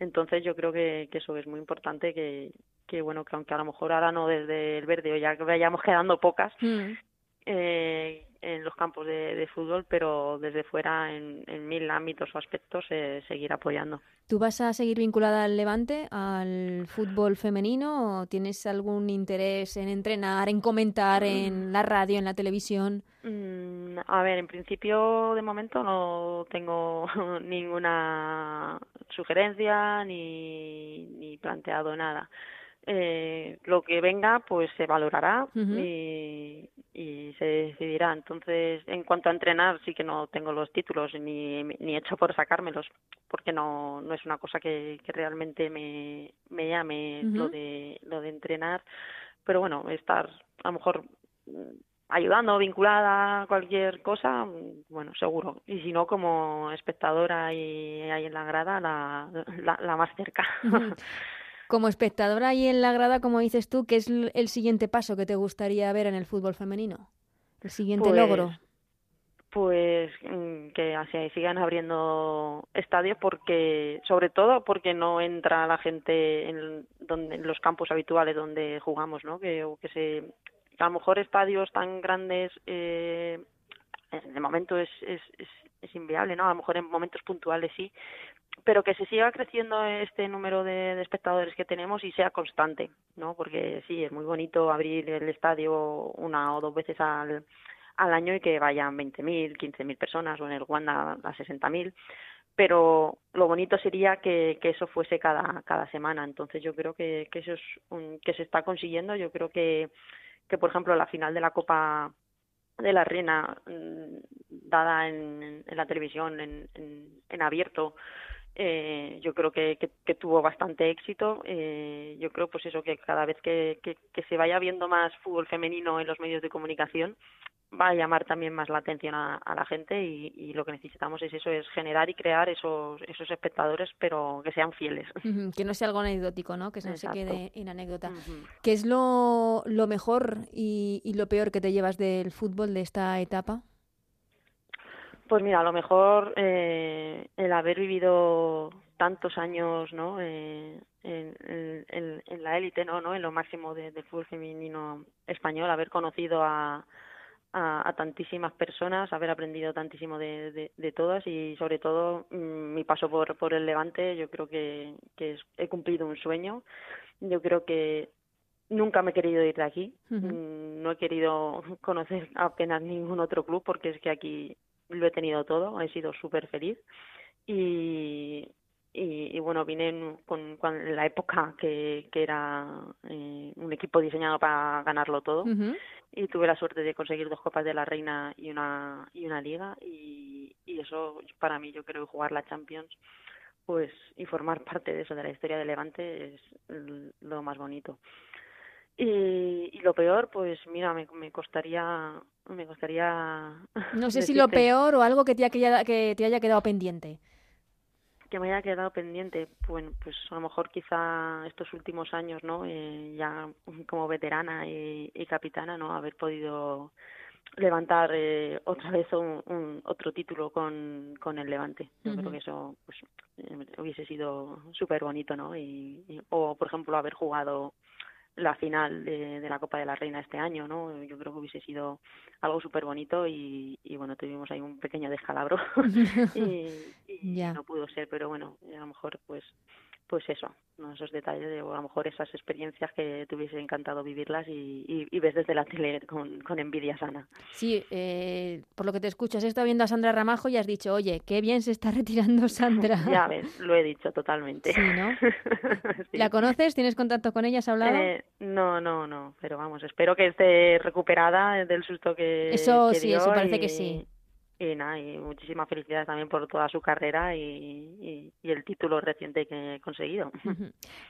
Entonces yo creo que, que eso es muy importante que, que bueno, que aunque a lo mejor ahora no desde el verde o ya vayamos quedando pocas, mm eh, en los campos de, de, fútbol, pero desde fuera en, en mil ámbitos o aspectos eh, seguir apoyando. ¿Tú vas a seguir vinculada al Levante, al fútbol femenino o tienes algún interés en entrenar, en comentar en mm. la radio, en la televisión? Mm, a ver, en principio de momento no tengo ninguna sugerencia ni, ni planteado nada eh, lo que venga pues se valorará y, y, se decidirá. Entonces, en cuanto a entrenar, sí que no tengo los títulos ni, ni hecho por sacármelos, porque no, no es una cosa que, que realmente me, me llame lo, de, lo de entrenar. Pero bueno, estar a lo mejor ayudando, vinculada a cualquier cosa, bueno, seguro. Y si no, como espectadora y ahí en la grada, la, la, la más cerca. Como espectadora ahí en la grada, como dices tú, ¿qué es el siguiente paso que te gustaría ver en el fútbol femenino? El siguiente pues, logro. Pues mm, que sigan abriendo estadios porque, sobre todo porque no entra la gente en, donde, en los campos habituales donde jugamos, ¿no? Que, que se, a lo mejor estadios tan grandes eh, de momento es, es, es, es inviable, ¿no? A lo mejor en momentos puntuales sí, pero que se siga creciendo este número de, espectadores que tenemos y sea constante, ¿no? Porque sí, es muy bonito abrir el estadio una o dos veces al, al año y que vayan 20.000, 15.000 personas o en el Wanda a 60.000, pero lo bonito sería que, eso fuese cada, cada semana. Entonces yo creo que, que eso es un, que se está consiguiendo. Yo creo que, que, por ejemplo, la final de la Copa de la Reina, mm, dada en, la televisión, en, en abierto, eh, yo creo que, que, tuvo bastante éxito. Eh, yo creo, pues eso, que cada vez que, que, se vaya viendo más fútbol femenino en los medios de comunicación, va a llamar también más la atención a, la gente y, lo que necesitamos es eso, es generar y crear esos, esos espectadores, pero que sean fieles. que no sea algo anecdótico, ¿no? Que no se quede en anécdota. ¿Qué es lo, lo mejor y, y lo peor que te llevas del fútbol de esta etapa? Pues mira, a lo mejor eh, el haber vivido tantos años, ¿no? Eh, en, en, en, la élite, ¿no? ¿no? En lo máximo del fútbol femenino español, haber conocido a, a, a, tantísimas personas, haber aprendido tantísimo de, de, de todas y sobre todo mmm, mi paso por, por el Levante, yo creo que, que es, he cumplido un sueño. Yo creo que nunca me he querido ir de aquí, uh -huh. no he querido conocer apenas ningún otro club porque es que aquí lo he tenido todo, he sido súper feliz y, y, y, bueno, vine en, con, con, la época que, que era eh, un equipo diseñado para ganarlo todo uh -huh. y tuve la suerte de conseguir dos Copas de la Reina y una, y una Liga y, y eso para mí yo creo que jugar la Champions pues y formar parte de eso, de la historia de Levante es lo más bonito. Y, y, lo peor, pues mira, me, me costaría, me costaría. No sé decirte. si lo peor o algo que te, haya, que te haya quedado pendiente. Que me haya quedado pendiente, bueno, pues a lo mejor quizá estos últimos años, ¿no? Eh, ya como veterana y, y, capitana, ¿no? Haber podido levantar eh, otra vez un, un, otro título con, con el Levante. Yo uh -huh. creo que eso pues, eh, hubiese sido súper bonito, ¿no? Y, y, o, por ejemplo, haber jugado la final de, de, la Copa de la Reina este año, ¿no? Yo creo que hubiese sido algo súper bonito y, y, bueno, tuvimos ahí un pequeño descalabro y, y yeah. no pudo ser, pero bueno, a lo mejor pues pues eso, esos detalles de a lo mejor esas experiencias que te hubiese encantado vivirlas y, ves desde la tele con, envidia sana. Sí, eh, por lo que te escuchas, he estado viendo a Sandra Ramajo y has dicho, oye, qué bien se está retirando Sandra. ya ves, lo he dicho totalmente. Sí, ¿no? ¿La conoces? ¿Tienes contacto con ella? ¿Has hablado? Eh, no, no, no, pero vamos, espero que esté recuperada del susto que Eso sí, eso parece que sí y nada, y muchísimas felicidades también por toda su carrera y, el título reciente que he conseguido.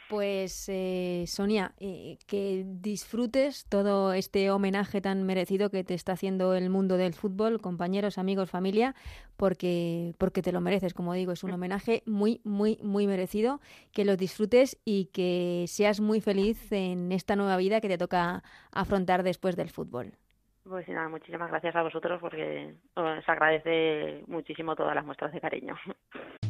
Pues eh, Sonia, eh, que disfrutes todo este homenaje tan merecido que te está haciendo el mundo del fútbol, compañeros, amigos, familia, porque, porque te lo mereces, como digo, es un homenaje muy, muy, muy merecido, que lo disfrutes y que seas muy feliz en esta nueva vida que te toca afrontar después del fútbol. Pues nada, muchísimas gracias a vosotros porque os agradece muchísimo todas las muestras de cariño.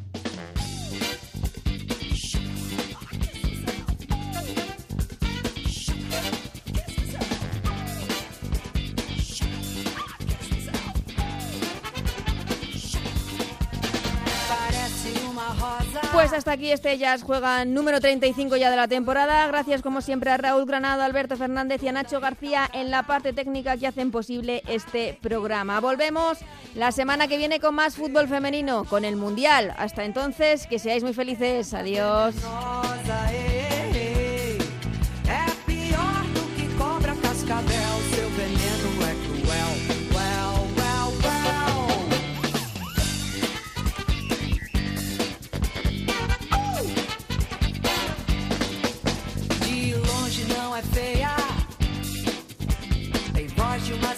Pues hasta aquí este Ellas Juegan número 35 ya de la temporada. Gracias como siempre a Raúl Granado, Alberto Fernández y a Nacho García en la parte técnica que hacen posible este programa. Volvemos la semana que viene con más fútbol femenino, con el Mundial. Hasta entonces, que seáis muy felices. Adiós.